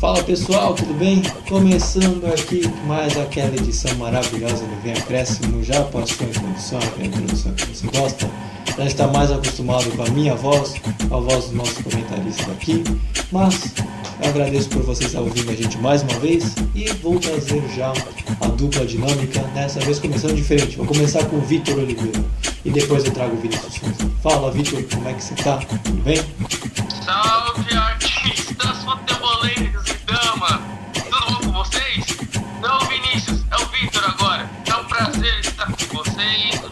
Fala pessoal, tudo bem? Começando aqui mais aquela edição maravilhosa do Vem Acréscimo. Já passou a introdução, a introdução que você gosta? Já está mais acostumado com a minha voz, a voz do nosso comentarista aqui. Mas eu agradeço por vocês estar ouvindo a gente mais uma vez e vou trazer já a dupla dinâmica, dessa vez começando diferente. Vou começar com o Vitor Oliveira e depois eu trago o Vinícius Souza. Fala Vitor, como é que você tá? Tudo bem? Salve artistas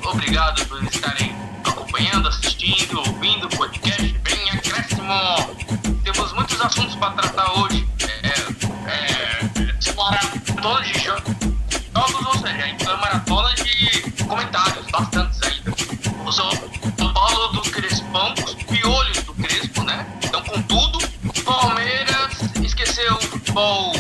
Obrigado por estarem acompanhando, assistindo, ouvindo o podcast Bem Acréscimo. Temos muitos assuntos para tratar hoje. É, é, maratona de jogos, ou seja, então maratona de comentários, bastantes ainda. O São Paulo do Crespão, os piolhos do Crespo, né? Então, com tudo, Palmeiras esqueceu o futebol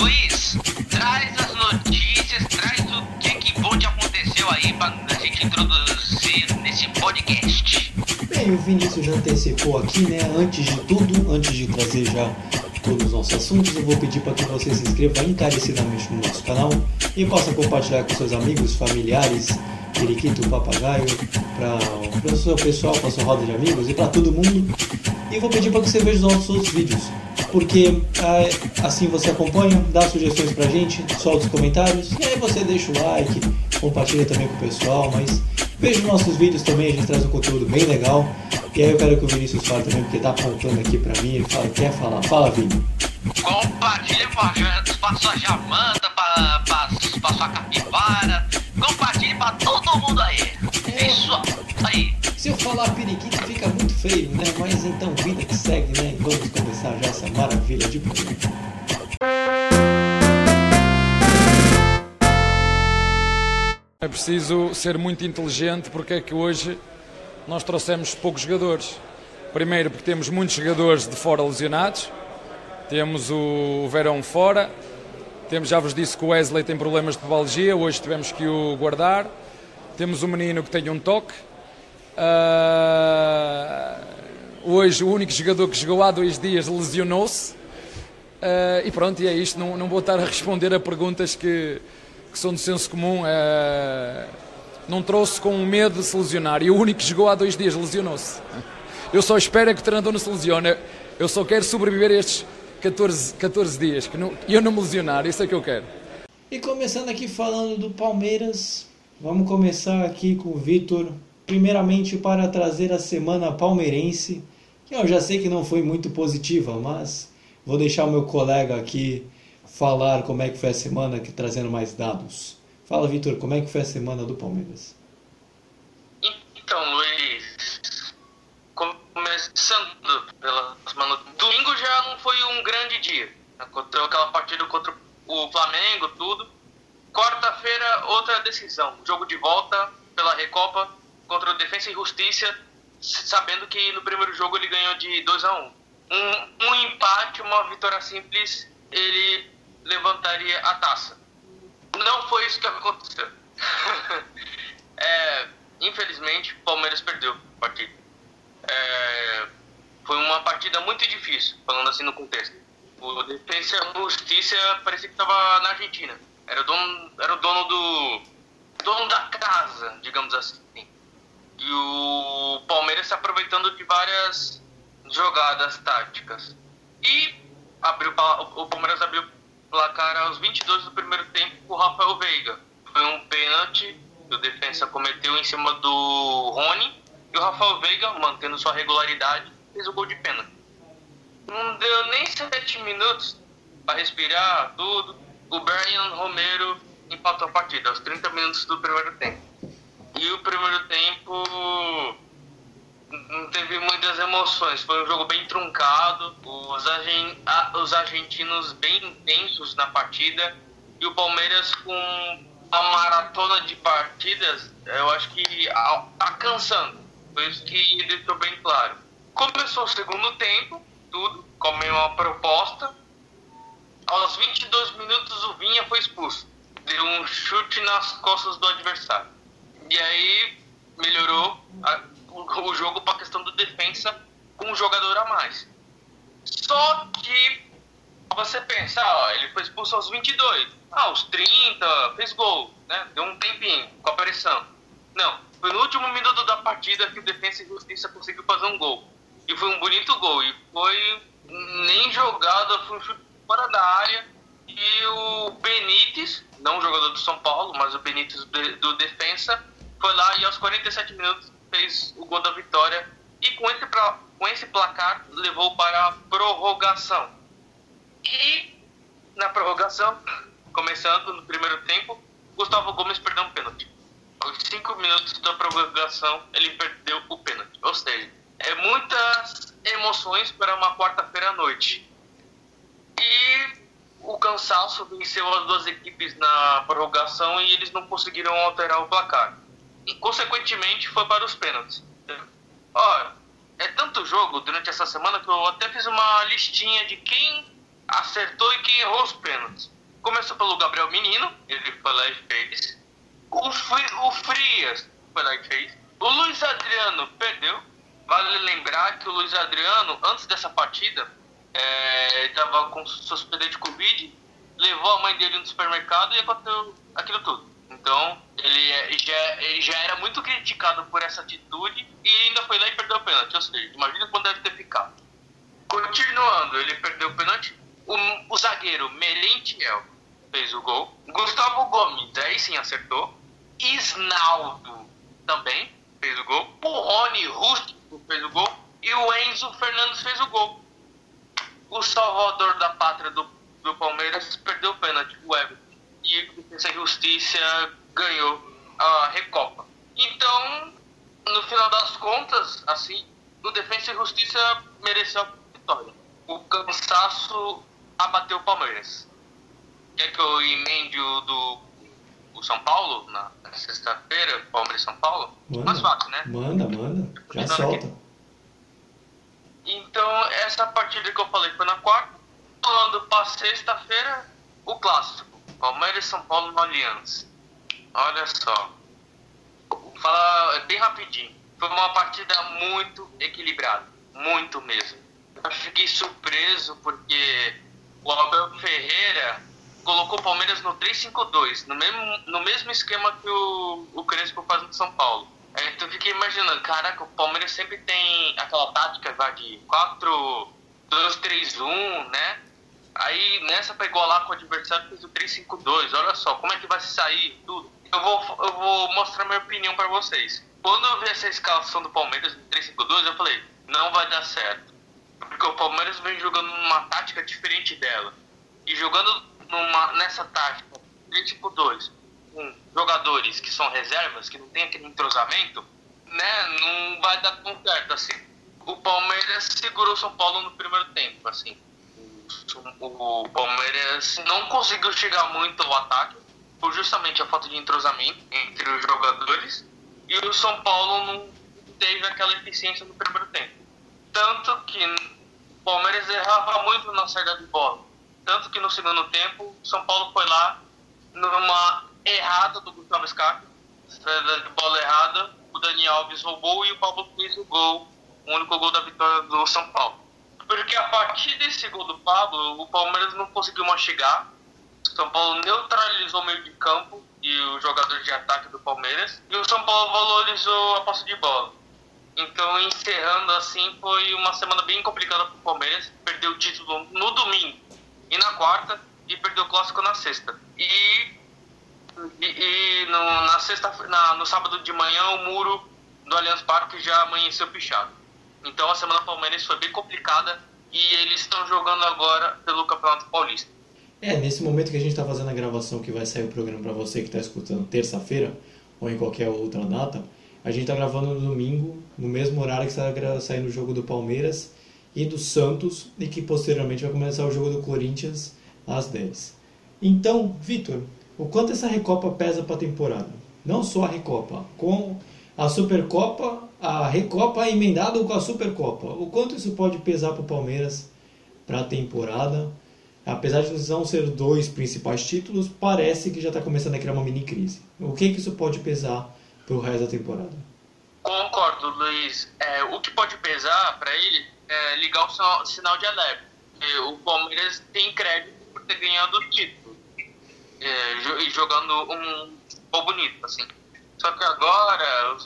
Luiz, traz as notícias, traz o que que bom te aconteceu aí pra a gente introduzir nesse podcast. Bem, o Vinícius já antecipou aqui, né? Antes de tudo, antes de trazer já todos os nossos assuntos, eu vou pedir para que você se inscreva encarecidamente no nosso canal e possa compartilhar com seus amigos, familiares, periquito, papagaio, para o seu pessoal, para sua roda de amigos e para todo mundo. E vou pedir para que você veja os nossos outros vídeos, porque ah, assim você acompanha, dá sugestões pra gente, solta os comentários e aí você deixa o like, compartilha também com o pessoal, mas veja os nossos vídeos também, a gente traz um conteúdo bem legal. E aí eu quero que o Vinícius fale também, porque tá apontando aqui pra mim, ele fala, quer falar. Fala, Vini. Compartilha pra, sua jamanta, pra, pra, pra sua capivara. Compartilhe pra todo mundo aí. É. Isso aí. Se eu falar periquito fica muito feio, né? Mas então vida que segue, né? Vamos começar já essa maravilha de programa. É preciso ser muito inteligente porque é que hoje nós trouxemos poucos jogadores. Primeiro porque temos muitos jogadores de fora lesionados, temos o Verão fora, temos, já vos disse que o Wesley tem problemas de pubalgia, hoje tivemos que o guardar, temos um menino que tem um toque, Ah, hoje o único jogador que jogou há dois dias lesionou-se, Ah, e pronto, e é isto, não, não vou estar a responder a perguntas que, que são de senso comum. Ah, não trouxe com medo de se lesionar. E o único que jogou há dois dias lesionou-se. Eu só espero é que o treinador não se lesione. Eu só quero sobreviver estes 14, 14 dias. Que eu não me lesionar, isso é que eu quero. E começando aqui falando do Palmeiras, vamos começar aqui com o Vitor. Primeiramente para trazer a semana palmeirense, que eu já sei que não foi muito positiva, mas vou deixar o meu colega aqui falar como é que foi a semana, aqui, trazendo mais dados. Fala, Vitor, como é que foi a semana do Palmeiras? Então, Luiz, começando pela semana. Domingo já não foi um grande dia. Aconteceu aquela partida contra o Flamengo, tudo. Quarta-feira, outra decisão. Jogo de volta pela Recopa contra o Defensa e Justiça, sabendo que no primeiro jogo ele ganhou de 2 a 1 um, um empate, uma vitória simples, ele levantaria a taça. Não foi isso que aconteceu. é, infelizmente, o Palmeiras perdeu a partida. É, foi uma partida muito difícil, falando assim no contexto. O Defensa e Justiça parecia que estava na Argentina. Era o dono, era o dono do dono da casa, digamos assim. E o Palmeiras se aproveitando de várias jogadas táticas. E abriu, o Palmeiras abriu placar aos 22 do primeiro tempo com o Rafael Veiga. Foi um pênalti que o defensa cometeu em cima do Rony e o Rafael Veiga, mantendo sua regularidade, fez o gol de pênalti. Não deu nem 7 minutos para respirar tudo. O Brian Romero empatou a partida aos 30 minutos do primeiro tempo. E o primeiro tempo não teve muitas emoções. Foi um jogo bem truncado, os, argen, os argentinos bem intensos na partida e o Palmeiras com a maratona de partidas, eu acho que a cansando. Foi isso que deixou bem claro. Começou o segundo tempo, tudo, como uma proposta. Aos 22 minutos o Vinha foi expulso. Deu um chute nas costas do adversário. E aí melhorou a, o, jogo para a questão do defensa com um jogador a mais. Só que você pensa, ó, ele foi expulso aos 22, ah, aos 30, fez gol, né? Deu um tempinho com a pressão. Não, foi no último minuto da partida que o Defensa e Justiça conseguiu fazer um gol. E foi um bonito gol. E foi nem jogada, foi um chute fora da área. E o Benítez, não o jogador do São Paulo, mas o Benítez do Defensa, foi lá e aos 47 minutos fez o gol da vitória e com esse, com esse placar levou para a prorrogação. E na prorrogação, começando no primeiro tempo, Gustavo Gomes perdeu um pênalti. Aos 5 minutos da prorrogação, ele perdeu o pênalti. Ou seja, é muitas emoções para uma quarta-feira à noite. E o cansaço venceu as duas equipes na prorrogação e eles não conseguiram alterar o placar e, consequentemente, foi para os pênaltis. Olha, é tanto jogo durante essa semana que eu até fiz uma listinha de quem acertou e quem errou os pênaltis. Começou pelo Gabriel Menino, ele foi lá e fez. O, Fri, o Frias foi lá e fez. O Luiz Adriano perdeu. Vale lembrar que o Luiz Adriano, antes dessa partida, estava é, com suspeita de Covid, levou a mãe dele no supermercado e aconteceu aquilo tudo. Então, ele, é, já, ele já era muito criticado por essa atitude e ainda foi lá e perdeu o pênalti. Ou seja, imagina quando deve ter ficado. Continuando, ele perdeu o pênalti. O, o zagueiro Merentiel fez o gol. Gustavo Gomes, aí sim acertou. Isnaldo também fez o gol. O Rony Rústico fez o gol. E o Enzo Fernandes fez o gol. O salvador da pátria do, do Palmeiras perdeu o pênalti, o Everton e o Defesa e Justiça ganhou a Recopa. Então, no final das contas, assim, o Defesa e Justiça mereceu a vitória. O cansaço abateu o Palmeiras. Quer que eu emende o do o São Paulo na, sexta-feira, Palmeiras São Paulo? Manda, Mais fácil, né? Manda, manda. Já solta. Aqui. Então, essa partida que eu falei foi na quarta. Falando para sexta-feira, o clássico. Palmeiras São Paulo no Aliança. Olha só. Vou falar bem rapidinho. Foi uma partida muito equilibrada. Muito mesmo. Eu fiquei surpreso porque o Abel Ferreira colocou o Palmeiras no 3-5-2, no mesmo, no mesmo esquema que o, o Crespo faz no São Paulo. Então eu fiquei imaginando, caraca, o Palmeiras sempre tem aquela tática vai, de 4-2-3-1, né? Aí nessa pegou lá com o adversário fez o 3-5-2. Olha só, como é que vai sair tudo. Eu vou, eu vou mostrar minha opinião para vocês. Quando eu vi essa escalação do Palmeiras em 3-5-2, eu falei, não vai dar certo. Porque o Palmeiras vem jogando numa tática diferente dela. E jogando numa, nessa tática 3-5-2 com jogadores que são reservas, que não tem aquele entrosamento, né, não vai dar tão certo assim. O Palmeiras segurou o São Paulo no primeiro tempo, assim o Palmeiras não conseguiu chegar muito ao ataque por justamente a falta de entrosamento entre os jogadores e o São Paulo não teve aquela eficiência no primeiro tempo. Tanto que o Palmeiras errava muito na saída de bola. Tanto que no segundo tempo, o São Paulo foi lá numa errada do Gustavo Scarpa, saída de bola errada, o Daniel Alves roubou e o Pablo fez o gol, o único gol da vitória do São Paulo. Porque a partir desse gol do Pablo, o Palmeiras não conseguiu mastigar. O São Paulo neutralizou o meio de campo e os jogadores de ataque do Palmeiras. E o São Paulo valorizou a posse de bola. Então, encerrando assim, foi uma semana bem complicada para o Palmeiras. Perdeu o título no domingo e na quarta. e perdeu o clássico na sexta. E, e, e no, na sexta, na, no sábado de manhã o muro do Allianz Parque já amanheceu pichado. Então a semana palmeirense foi bem complicada e eles estão jogando agora pelo Campeonato Paulista. É, nesse momento que a gente está fazendo a gravação que vai sair o programa para você que está escutando terça-feira ou em qualquer outra data, a gente está gravando no domingo, no mesmo horário que está saindo o jogo do Palmeiras e do Santos e que posteriormente vai começar o jogo do Corinthians às 10. Então, Vitor, o quanto essa Recopa pesa para a temporada? Não só a Recopa, com a Supercopa, a Recopa emendada com a Supercopa. O quanto isso pode pesar para o Palmeiras para a temporada? Apesar de não ser dois principais títulos, parece que já está começando a criar uma mini crise. O que, que isso pode pesar para o resto da temporada? Concordo, Luiz. É, o que pode pesar para ele é ligar o sinal de alerta. O Palmeiras tem crédito por ter ganhado o título é, e jogando um futebol bonito, assim. Só que agora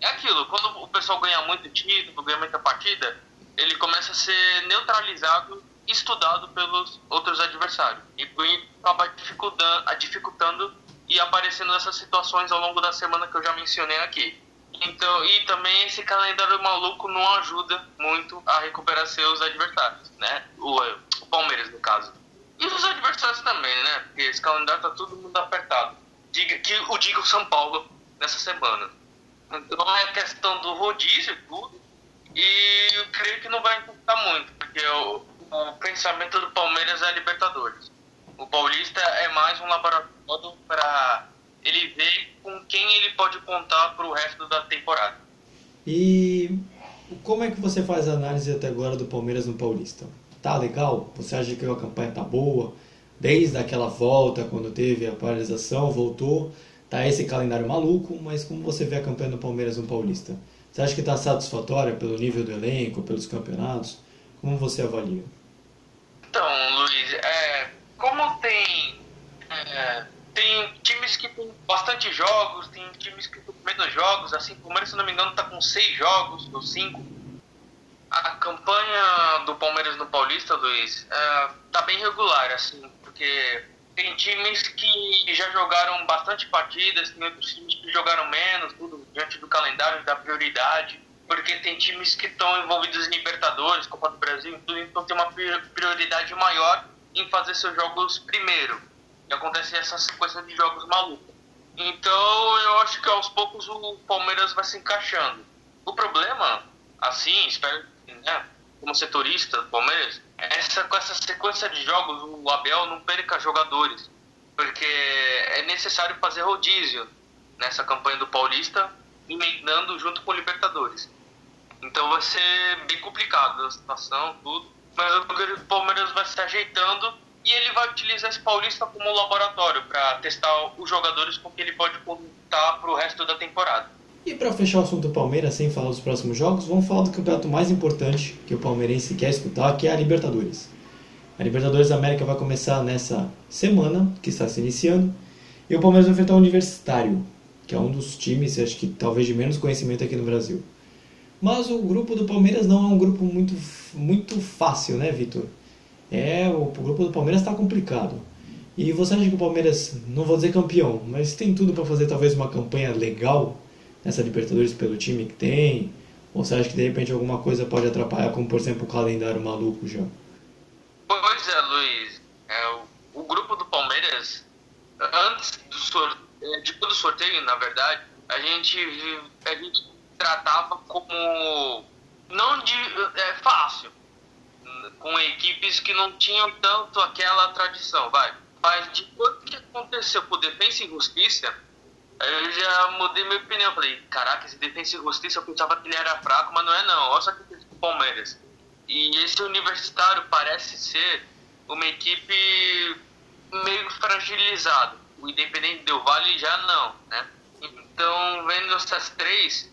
é aquilo, quando o pessoal ganha muito título, ganha muita partida, ele começa a ser neutralizado estudado pelos outros adversários. E acaba dificultando, dificultando e aparecendo essas situações ao longo da semana que eu já mencionei aqui. Então, e também esse calendário maluco não ajuda muito a recuperar seus adversários, né? O, o Palmeiras, no caso. E os adversários também, né? Porque esse calendário tá todo mundo apertado. Diga, que o diga o São Paulo nessa semana. Então é questão do rodízio tudo. E eu creio que não vai importar muito, porque o, o pensamento do Palmeiras é Libertadores. O Paulista é mais um laboratório para ele ver com quem ele pode contar para o resto da temporada. E como é que você faz a análise até agora do Palmeiras no Paulista? Tá legal? Você acha que a campanha tá boa? Desde aquela volta, quando teve a paralisação, voltou, tá esse calendário maluco, mas como você vê a campanha do Palmeiras no Paulista? Você acha que está satisfatória pelo nível do elenco, pelos campeonatos? Como você avalia? Então, Luiz, é, como tem, é, tem times que tem bastante jogos, tem times que tem menos jogos, assim, o Palmeiras, se não me engano, está com seis jogos, ou cinco. A campanha do Palmeiras no Paulista, Luiz, é, tá bem regular, assim, porque tem times que já jogaram bastante partidas, tem outros times que jogaram menos, tudo diante do calendário, da prioridade porque tem times que estão envolvidos em Libertadores, Copa do Brasil, tudo, então tem uma prioridade maior em fazer seus jogos primeiro. E acontece essa sequência de jogos maluca. Então eu acho que aos poucos o Palmeiras vai se encaixando. O problema, assim, espero, né, como setorista do Palmeiras, essa, com essa sequência de jogos o Abel não perca jogadores. Porque é necessário fazer rodízio nessa campanha do Paulista, emendando junto com o Libertadores. Então vai ser bem complicado a situação, tudo. Mas eu que o Palmeiras vai se ajeitando e ele vai utilizar esse Paulista como laboratório para testar os jogadores com que ele pode contar para o resto da temporada. E para fechar o assunto do Palmeiras, sem falar dos próximos jogos, vamos falar do campeonato mais importante que o palmeirense quer escutar, que é a Libertadores. A Libertadores da América vai começar nessa semana, que está se iniciando, e o Palmeiras vai enfrentar o Universitário, que é um dos times, acho que talvez de menos conhecimento aqui no Brasil. Mas o grupo do Palmeiras não é um grupo muito, muito fácil, né, Vitor? É, o, grupo do Palmeiras está complicado. E você acha que o Palmeiras, não vou dizer campeão, mas tem tudo para fazer talvez uma campanha legal nessa Libertadores pelo time que tem? Ou você acha que de repente alguma coisa pode atrapalhar, como por exemplo o calendário maluco já? Pois é, Luiz. É, o, o grupo do Palmeiras, antes do sorteio, é, de todo sorteio, na verdade, a gente, a gente tratava como não de é, fácil, com equipes que não tinham tanto aquela tradição, vai. Mas depois que aconteceu com Defensa e Justiça, eu já mudei minha opinião. Falei, caraca, esse Defensa e Justiça eu pensava que ele era fraco, mas não é não. Olha só que com o Palmeiras. E esse Universitário parece ser uma equipe meio fragilizada. O Independente Del Vale já não, né? Então, vendo essas três,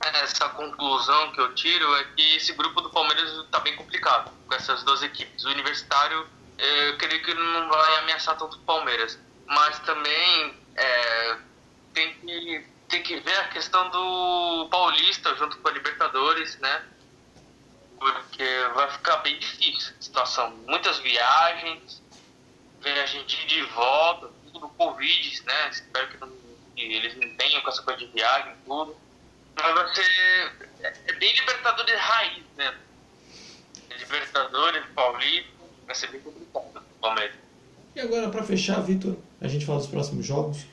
essa conclusão que eu tiro é que esse grupo do Palmeiras está bem complicado com essas duas equipes. O Universitário, eu creio que não vai ameaçar tanto o Palmeiras, mas também é, tem, que, tem que ver a questão do Paulista junto com a Libertadores, né? Porque vai ficar bem difícil a situação. Muitas viagens, ver a gente de volta, tudo do Covid, né? Espero que, não, que eles não tenham com essa coisa de viagem tudo. Mas vai ser. É bem Libertadores raiz, né? Libertadores, Paulista, vai ser bem complicado Palmeiras. E agora, para fechar, Vitor, a gente fala dos próximos jogos.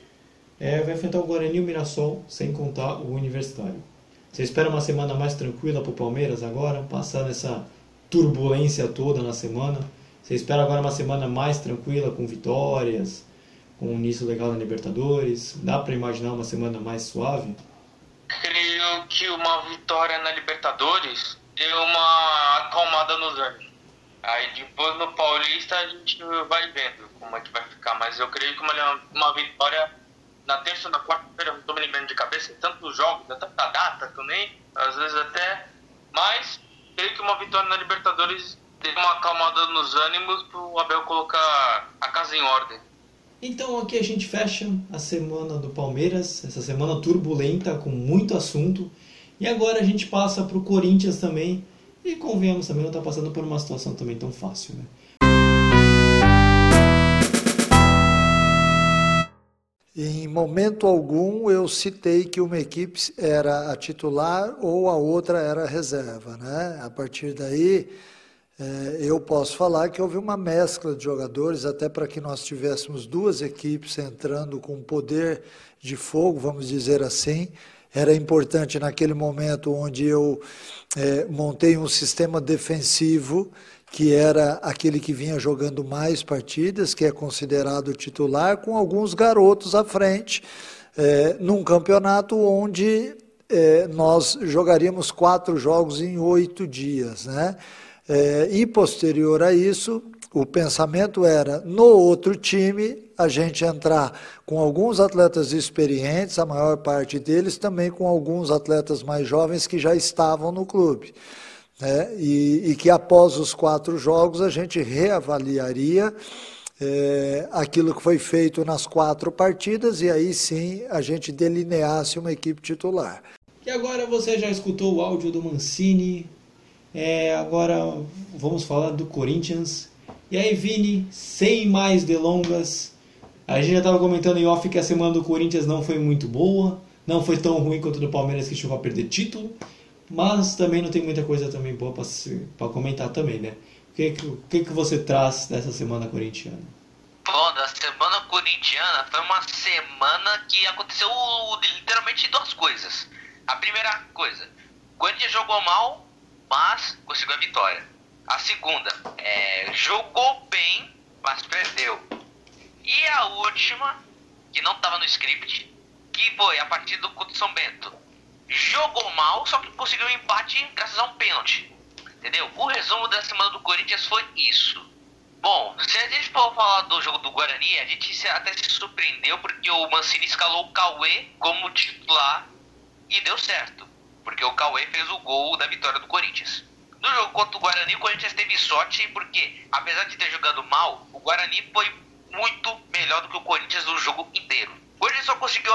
É, vai enfrentar o Guarani e o Mirassol, sem contar o Universitário. Você espera uma semana mais tranquila para o Palmeiras agora, passando essa turbulência toda na semana? Você espera agora uma semana mais tranquila, com vitórias, com um início legal na Libertadores? Dá para imaginar uma semana mais suave? Creio que uma vitória na Libertadores deu uma acalmada nos ânimos. Aí depois no Paulista a gente vai vendo como é que vai ficar, mas eu creio que uma, uma vitória na terça ou na quarta-feira, não estou me lembrando de cabeça, tantos jogos, tanta data também, às vezes até, mas creio que uma vitória na Libertadores deu uma acalmada nos ânimos para o Abel colocar a casa em ordem. Então aqui a gente fecha a semana do Palmeiras, essa semana turbulenta com muito assunto. E agora a gente passa para o Corinthians também. E convenhamos também, não está passando por uma situação também tão fácil, né? Em momento algum eu citei que uma equipe era a titular ou a outra era a reserva. Né? A partir daí, é, eu posso falar que houve uma mescla de jogadores, até para que nós tivéssemos duas equipes entrando com poder de fogo, vamos dizer assim, era importante naquele momento onde eu é, montei um sistema defensivo que era aquele que vinha jogando mais partidas, que é considerado titular, com alguns garotos à frente, é, num campeonato onde é, nós jogaríamos quatro jogos em oito dias. Né? É, e posterior a isso, o pensamento era, no outro time, a gente entrar com alguns atletas experientes, a maior parte deles também com alguns atletas mais jovens que já estavam no clube. Né? E, e, que após os quatro jogos a gente reavaliaria é, aquilo que foi feito nas quatro partidas e aí sim a gente delineasse uma equipe titular. E agora você já escutou o áudio do Mancini, é, agora vamos falar do Corinthians e aí, Vini, sem mais delongas, a gente já estava comentando em off que a semana do Corinthians não foi muito boa, não foi tão ruim quanto do Palmeiras que chegou a perder título, mas também não tem muita coisa também boa para comentar também, né? O que, que, que você traz dessa semana corintiana? Bom, da semana corintiana foi uma semana que aconteceu literalmente duas coisas. A primeira coisa, o Corinthians jogou mal, mas conseguiu a vitória. A segunda, é, jogou bem, mas perdeu. E a última, que não estava no script, que foi a partida do São Bento. Jogou mal, só que conseguiu um empate graças a um pênalti. Entendeu? O resumo da semana do Corinthians foi isso. Bom, se a gente for falar do jogo do Guarani, a gente até se surpreendeu porque o Mancini escalou o Cauê como titular e deu certo. Porque o Cauê fez o gol da vitória do Corinthians. No jogo contra o Guarani, o Corinthians teve sorte porque, apesar de ter jogado mal, o Guarani foi muito melhor do que o Corinthians no jogo inteiro. O Corinthians só conseguiu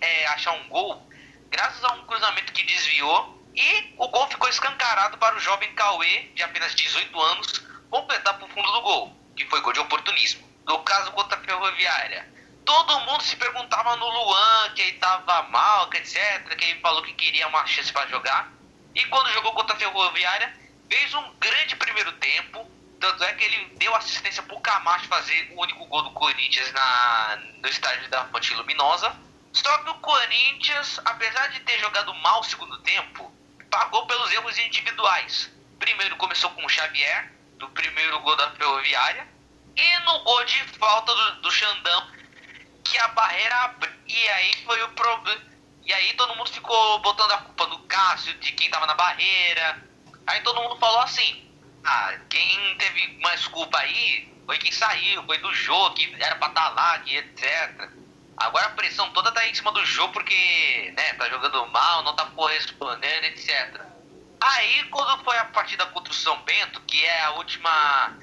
é, achar um gol graças a um cruzamento que desviou e o gol ficou escancarado para o jovem Cauê, de apenas 18 anos, completar para o fundo do gol, que foi gol de oportunismo. No caso contra a Ferroviária, todo mundo se perguntava no Luan, que ele estava mal, que etc, que ele falou que queria uma chance para jogar. E quando jogou contra a Ferroviária, fez um grande primeiro tempo. Tanto é que ele deu assistência pro Camacho fazer o único gol do Corinthians na, no estádio da Fonte Luminosa. Só que o Corinthians, apesar de ter jogado mal o segundo tempo, pagou pelos erros individuais. Primeiro começou com o Xavier, do primeiro gol da Ferroviária, e no gol de falta do, do Xandão, que a barreira abriu. E aí foi o problema. E aí todo mundo ficou botando a culpa no Cássio, de quem tava na barreira. Aí todo mundo falou assim: ah, quem teve mais culpa aí foi quem saiu, foi do jogo, que era pra estar tá lá, que etc. Agora a pressão toda tá em cima do jogo porque, né, tá jogando mal, não tá correspondendo, etc. Aí quando foi a partida contra o São Bento, que é a última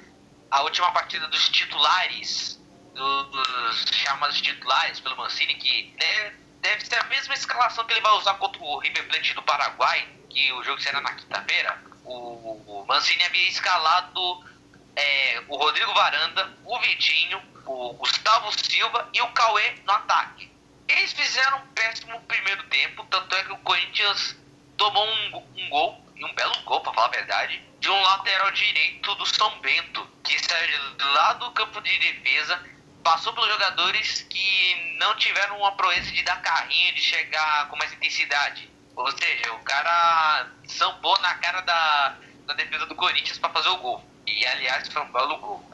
a última partida dos titulares, dos chamados titulares pelo Mancini, que deve, deve ser a mesma escalação que ele vai usar contra o River Plate do Paraguai, que o jogo será na quinta-feira o, Mancini havia escalado é, o Rodrigo Varanda, o Vitinho, o Gustavo Silva e o Cauê no ataque. Eles fizeram um péssimo primeiro tempo, tanto é que o Corinthians tomou um, um gol, e um belo gol, para falar a verdade, de um lateral direito do São Bento, que saiu lá do campo de defesa, passou pelos jogadores que não tiveram uma proeza de dar carrinho, de chegar com mais intensidade. Ou seja, o cara sambou na cara da, da defesa do Corinthians para fazer o gol. E aliás, foi um belo gol.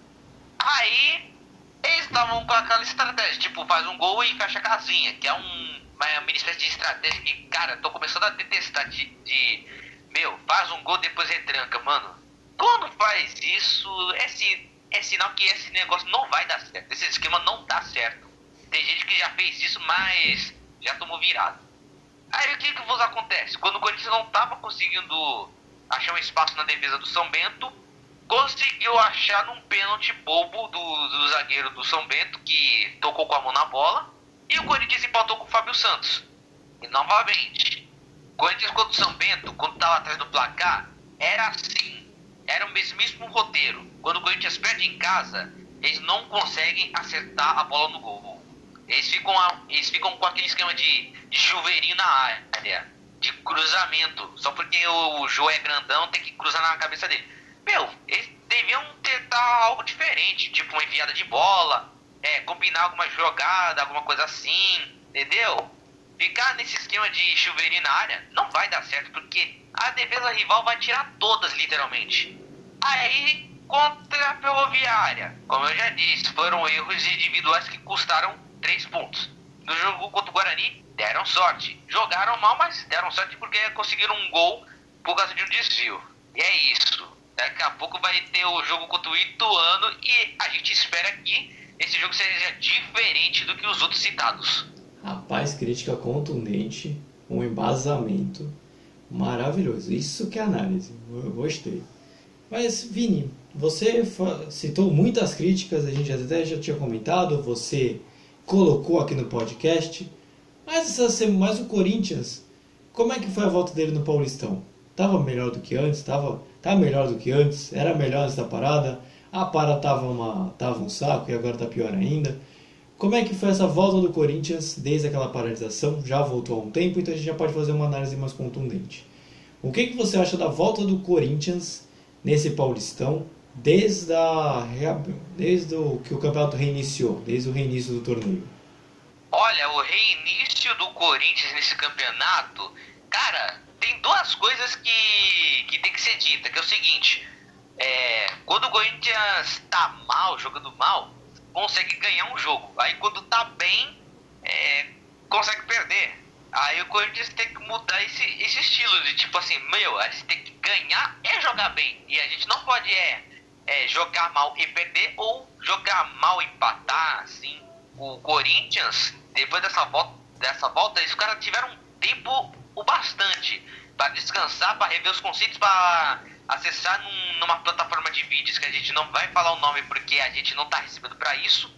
Aí eles estavam com aquela estratégia, tipo, faz um gol e fecha a casinha, que é um, uma mini espécie de estratégia que, cara, tô começando a detestar de, de meu, faz um gol depois retranca, mano. Quando faz isso, é, é sinal que esse negócio não vai dar certo. Esse esquema não dá certo. Tem gente que já fez isso, mas já tomou virado. Aí o que que vos acontece? Quando o Corinthians não tava conseguindo achar um espaço na defesa do São Bento, conseguiu achar num pênalti bobo do, do zagueiro do São Bento, que tocou com a mão na bola, e o Corinthians empatou com o Fábio Santos. E novamente, Corinthians contra o São Bento, quando estava atrás do placar, era assim. Era o mesmíssimo roteiro. Quando o Corinthians perde em casa, eles não conseguem acertar a bola no gol. Eles ficam, a, eles ficam com aquele esquema de, de chuveirinho na área, de cruzamento. Só porque o, o Joe é grandão, tem que cruzar na cabeça dele. Meu, eles deviam tentar algo diferente, tipo uma enviada de bola, é, combinar alguma jogada, alguma coisa assim, entendeu? Ficar nesse esquema de chuveirinho na área não vai dar certo, porque a defesa rival vai tirar todas, literalmente. Aí, contra a Ferroviária, como eu já disse, foram erros individuais que custaram 3 pontos. No jogo contra o Guarani, deram sorte. Jogaram mal, mas deram sorte porque conseguiram um gol por causa de um desvio. E é isso. Daqui a pouco vai ter o jogo contra o Ituano e a gente espera que esse jogo seja diferente do que os outros citados. Rapaz, crítica contundente, um embasamento maravilhoso. Isso que é análise, eu gostei. Mas, Vini, você citou muitas críticas, a gente até já tinha comentado, você colocou aqui no podcast. Mas, essa, mas o Corinthians, como é que foi a volta dele no Paulistão? Tava melhor do que antes? Tava tá melhor do que antes, era melhor antes da parada, a para tava, uma, tava um saco e agora tá pior ainda. Como é que foi essa volta do Corinthians desde aquela paralisação? Já voltou há um tempo, então a gente já pode fazer uma análise mais contundente. O que, que você acha da volta do Corinthians nesse Paulistão desde, a, desde o que o campeonato reiniciou, desde o reinício do torneio? Olha, o reinício do Corinthians nesse campeonato, cara, tem duas coisas que, que tem que ser dita, que é o seguinte, é, quando o Corinthians tá mal, jogando mal, consegue ganhar um jogo. Aí quando tá bem, é, consegue perder. Aí o Corinthians tem que mudar esse, esse estilo de tipo assim, meu, a gente tem que ganhar e jogar bem. E a gente não pode é, é jogar mal e perder ou jogar mal e empatar, assim. O Corinthians, depois dessa volta, dessa volta, eles caras tiveram tempo o bastante para descansar, para rever os conceitos, para acessar num, numa plataforma de vídeos que a gente não vai falar o nome porque a gente não está recebendo para isso,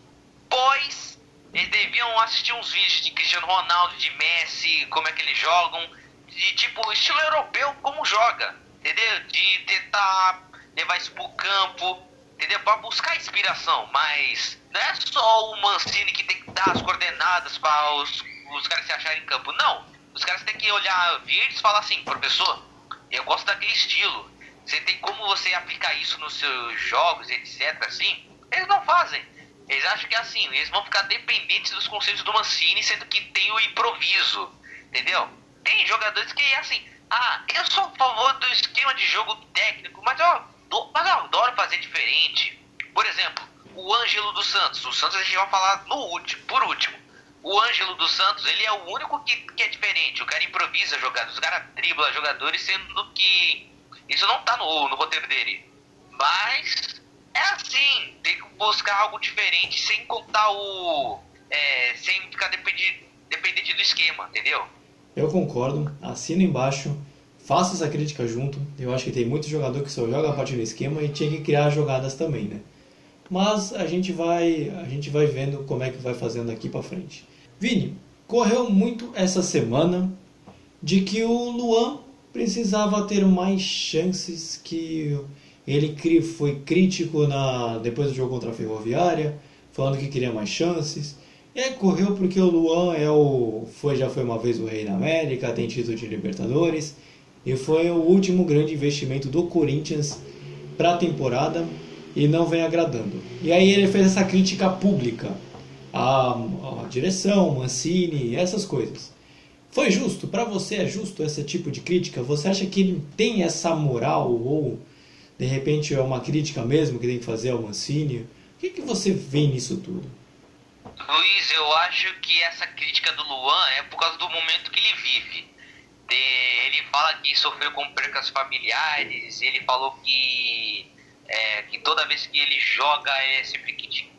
pois eles deviam assistir uns vídeos de Cristiano Ronaldo, de Messi, como é que eles jogam, de tipo estilo europeu como joga, entendeu? De tentar levar isso pro campo, entendeu? Para buscar inspiração, mas não é só o Mancini que tem que dar as coordenadas para os, os caras se acharem em campo, não os caras têm que olhar vídeos e falar assim, professor, eu gosto daquele estilo. Você tem como você aplicar isso nos seus jogos, etc. Assim? Eles não fazem. Eles acham que é assim, eles vão ficar dependentes dos conceitos do Mancini, sendo que tem o improviso. Entendeu? Tem jogadores que é assim, ah, eu sou a favor do esquema de jogo técnico, mas eu, mas eu adoro fazer diferente. Por exemplo, o Ângelo dos Santos. O Santos a gente vai falar no último, por último o Ângelo dos Santos, ele é o único que, que é diferente. O cara improvisa jogadas, o cara dribla jogadores, sendo que isso não tá no, no roteiro dele. Mas é assim, tem que buscar algo diferente sem contar o. É, sem ficar dependente, dependente do esquema, entendeu? Eu concordo, assino embaixo, faço essa crítica junto. Eu acho que tem muito jogador que só joga a partir do esquema e tinha que criar jogadas também, né? Mas a gente vai, a gente vai vendo como é que vai fazendo aqui para frente. Vini, correu muito essa semana de que o Luan precisava ter mais chances, que ele foi crítico na, depois do jogo contra a Ferroviária, falando que queria mais chances. Aí correu porque o Luan é o, foi, já foi uma vez o rei da América, tem título de Libertadores. E foi o último grande investimento do Corinthians para a temporada e não vem agradando. E aí ele fez essa crítica pública à, à direção, Mancini, essas coisas. Foi justo? Para você é justo esse tipo de crítica? Você acha que ele tem essa moral ou de repente é uma crítica mesmo que tem que fazer ao Mancini? O que, que você vê nisso tudo? Luiz, eu acho que essa crítica do Luan é por causa do momento que ele vive. Ele fala que sofreu com percas familiares, ele falou que, é, que toda vez que ele joga é sempre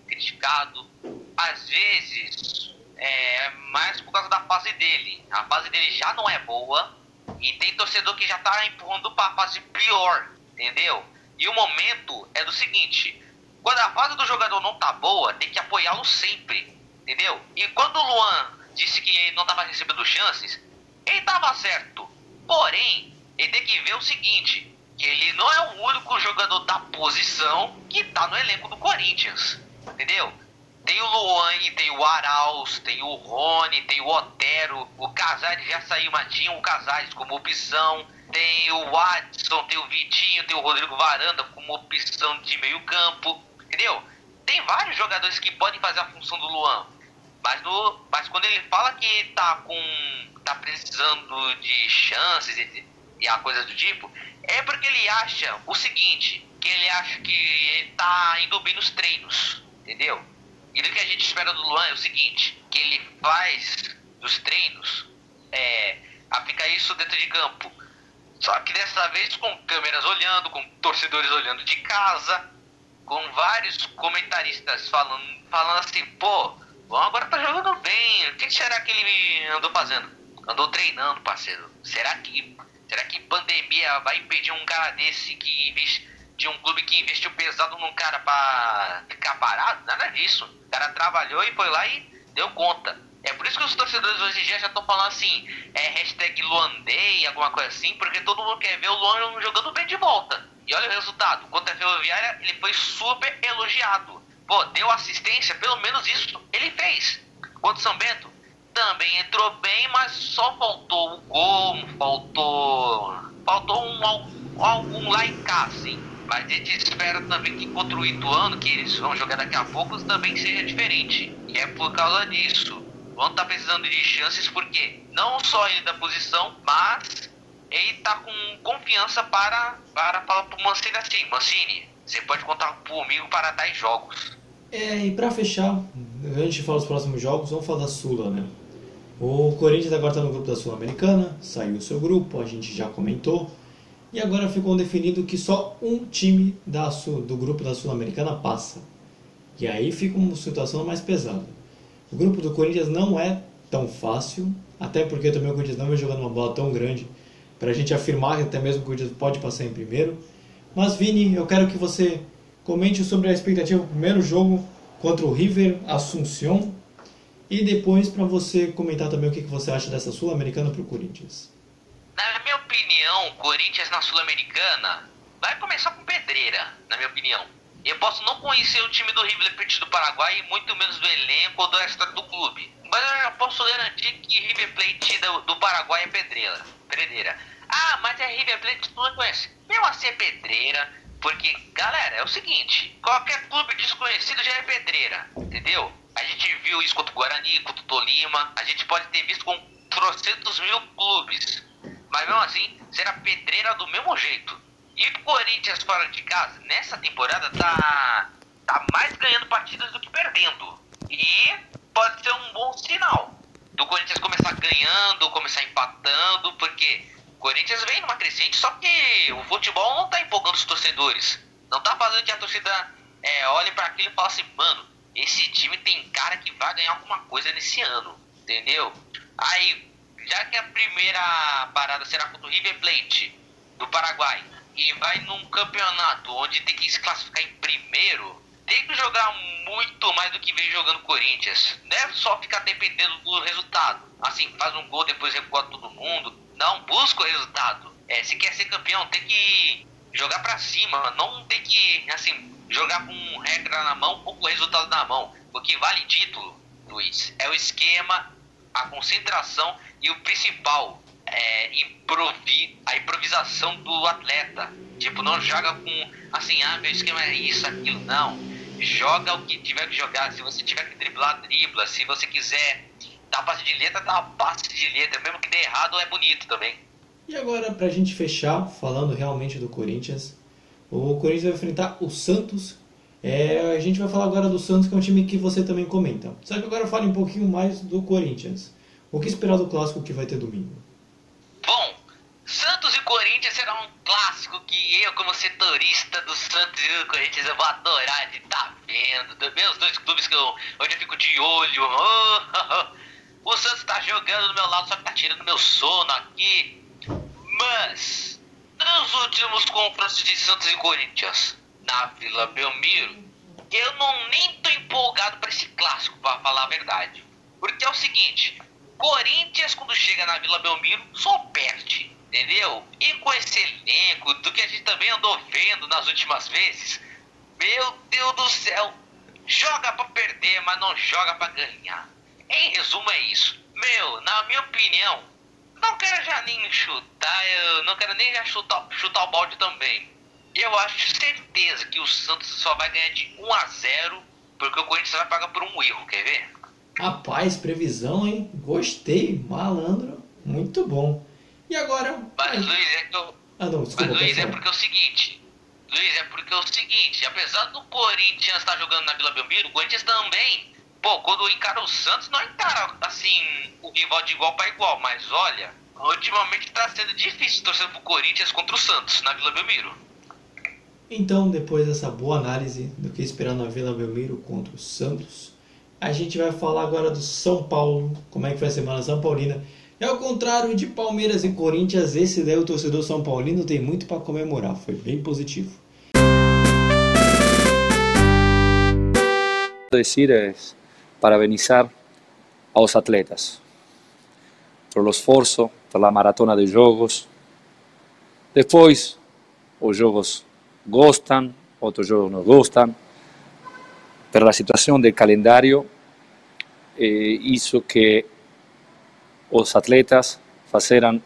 criticado. Às vezes, é mais por causa da fase dele. A fase dele já não é boa e tem torcedor que já tá empurrando para a fase pior, entendeu? E o momento é do seguinte: quando a fase do jogador não tá boa, tem que apoiá-lo sempre, entendeu? E quando o Luan disse que ele não estava recebendo chances, ele estava certo. Porém, ele tem que ver o seguinte: que ele não é o único jogador da posição que está no elenco do Corinthians, entendeu? Tem o Luane, tem o Arauz, tem o Rony, tem o Otero, o Casares já saiu, mas tinha o Casares como opção. Tem o Watson, tem o Vitinho, tem o Rodrigo Varanda como opção de meio campo, entendeu? Tem vários jogadores que podem fazer a função do Luan. Mas, no, mas quando ele fala que tá com. tá precisando de chances e, e a coisa do tipo, é porque ele acha o seguinte, que ele acha que ele tá indo bem nos treinos, entendeu? E do que a gente espera do Luan é o seguinte, que ele faz dos treinos, é, aplicar isso dentro de campo. Só que dessa vez com câmeras olhando, com torcedores olhando de casa, com vários comentaristas falando, falando assim, pô, Bom, agora tá jogando bem. O que será que ele andou fazendo? Andou treinando, parceiro. Será que será que pandemia vai impedir um cara desse que de um clube que investiu pesado num cara para ficar parado? Nada disso. O cara trabalhou e foi lá e deu conta. É por isso que os torcedores hoje em dia já estão falando assim, é hashtag Luandei, alguma coisa assim, porque todo mundo quer ver o Luan jogando bem de volta. E olha o resultado, contra a Ferroviária ele foi super elogiado pô, deu assistência, pelo menos isso ele fez. Contra o São Bento, também entrou bem, mas só faltou o gol, faltou. Faltou um, algum lá em casa, sim. Mas a gente espera também que contra o Ituano, que eles vão jogar daqui a pouco, também seja diferente. E é por causa disso. O Ituano tá precisando de chances porque não só ele da posição, mas ele tá com confiança para, para falar Mancini assim, Mancini, você pode contar comigo para 10 jogos. É, e para fechar, antes de falar dos próximos jogos, vamos falar da Sula, né? O Corinthians agora está no grupo da Sul-Americana, saiu o seu grupo, a gente já comentou. E agora ficou definido que só um time da do grupo da Sul-Americana passa. E aí fica uma situação mais pesada. O grupo do Corinthians não é tão fácil, até porque também o Corinthians não vem jogando uma bola tão grande para a gente afirmar que até mesmo o Corinthians pode passar em primeiro. Mas Vini, eu quero que você Comente sobre a expectativa do primeiro jogo contra o River Assunción. E depois para você comentar também o que você acha dessa Sul-Americana para o Corinthians. Opinião, Corinthians na Sul-Americana vai começar com pedreira, na minha opinião. Eu posso não conhecer o time do River Plate do Paraguai e muito menos do elenco ou da história do clube. Mas eu já posso garantir que River Plate do, do Paraguai é pedreira. pedreira. Ah, mas é River Plate tu não conhece. Mesmo assim é pedreira porque, galera, é o seguinte: qualquer clube desconhecido já é pedreira, entendeu? A gente viu isso contra o Guarani, contra o Tolima, a gente pode ter visto com trocentos mil clubes, mas mesmo assim será pedreira do mesmo jeito. E o Corinthians fora de casa, nessa temporada, tá, tá mais ganhando partidas do que perdendo. E pode ser um bom sinal do Corinthians começar ganhando, começar empatando, porque Corinthians vem numa crescente, só que o futebol não tá empolgando os torcedores. Não tá fazendo que a torcida é, olhe para aquilo e fale assim, mano, esse time tem cara que vai ganhar alguma coisa nesse ano, entendeu? Aí, já que a primeira parada será contra o River Plate do Paraguai e vai num campeonato onde tem que se classificar em primeiro, tem que jogar muito mais do que vem jogando Corinthians. Não é só ficar dependendo do resultado. Assim, faz um gol, depois recua todo mundo não busca o resultado. É, se quer ser campeão, tem que jogar para cima, não tem que, assim, jogar com regra na mão ou com resultado na mão. o que vale título, Luiz, é o esquema, a concentração e o principal, é, improvi a improvisação do atleta. Tipo, não joga com assim, ah, meu esquema é isso, aquilo, não. Joga o que tiver que jogar. Se você tiver que driblar, dribla. Se você quiser dar passe de letra, dá passe de letra. Mesmo que dê errado, é bonito também. E agora, pra gente fechar, falando realmente do Corinthians, o Corinthians vai enfrentar o Santos. É, a gente vai falar agora do Santos, que é um time que você também comenta. Só que agora fale um pouquinho mais do Corinthians. O que esperar do clássico que vai ter domingo? Bom, Santos e Corinthians será um clássico que eu, como setorista do Santos e do Corinthians, eu vou adorar de estar tá vendo. Meus dois clubes que eu, onde eu fico de olho. Oh. O Santos está jogando do meu lado, só que tá tirando meu sono aqui. Mas, nos últimos confrontos de Santos e Corinthians, na Vila Belmiro, eu não nem tô empolgado para esse clássico, para falar a verdade. Porque é o seguinte, Corinthians, quando chega na Vila Belmiro, só perde, entendeu? E com esse elenco, do que a gente também andou vendo nas últimas vezes, meu Deus do céu, joga para perder, mas não joga para ganhar. Em resumo, é isso. Meu, na minha opinião, não quero já nem chutar, eu não quero nem já chutar, chutar o balde também. Eu acho certeza que o Santos só vai ganhar de 1 a 0 porque o Corinthians vai pagar por um erro, quer ver? Rapaz, previsão, hein? Gostei, malandro, muito bom. E agora? Mas, Luiz, é que eu... Ah, não, desculpa, Mas, Luiz, é porque é o seguinte. Luiz, é porque é o seguinte. Apesar do Corinthians estar jogando na Vila Belmiro, o Corinthians também. Pô, quando encara o Santos, não encara, assim, o rival de igual para igual. Mas, olha, ultimamente está sendo difícil torcer pro Corinthians contra o Santos na Vila Belmiro. Então, depois dessa boa análise do que esperar na Vila Belmiro contra o Santos, a gente vai falar agora do São Paulo, como é que foi a semana São Paulina. E ao contrário de Palmeiras e Corinthians, esse daí o torcedor São Paulino tem muito para comemorar, foi bem positivo. Decir es parabenizar aos atletas por o esforço, pela maratona de jogos. Depois, os jogos gostam, outros jogos não gostam pela situação do calendário, eh, isso que os atletas fizeram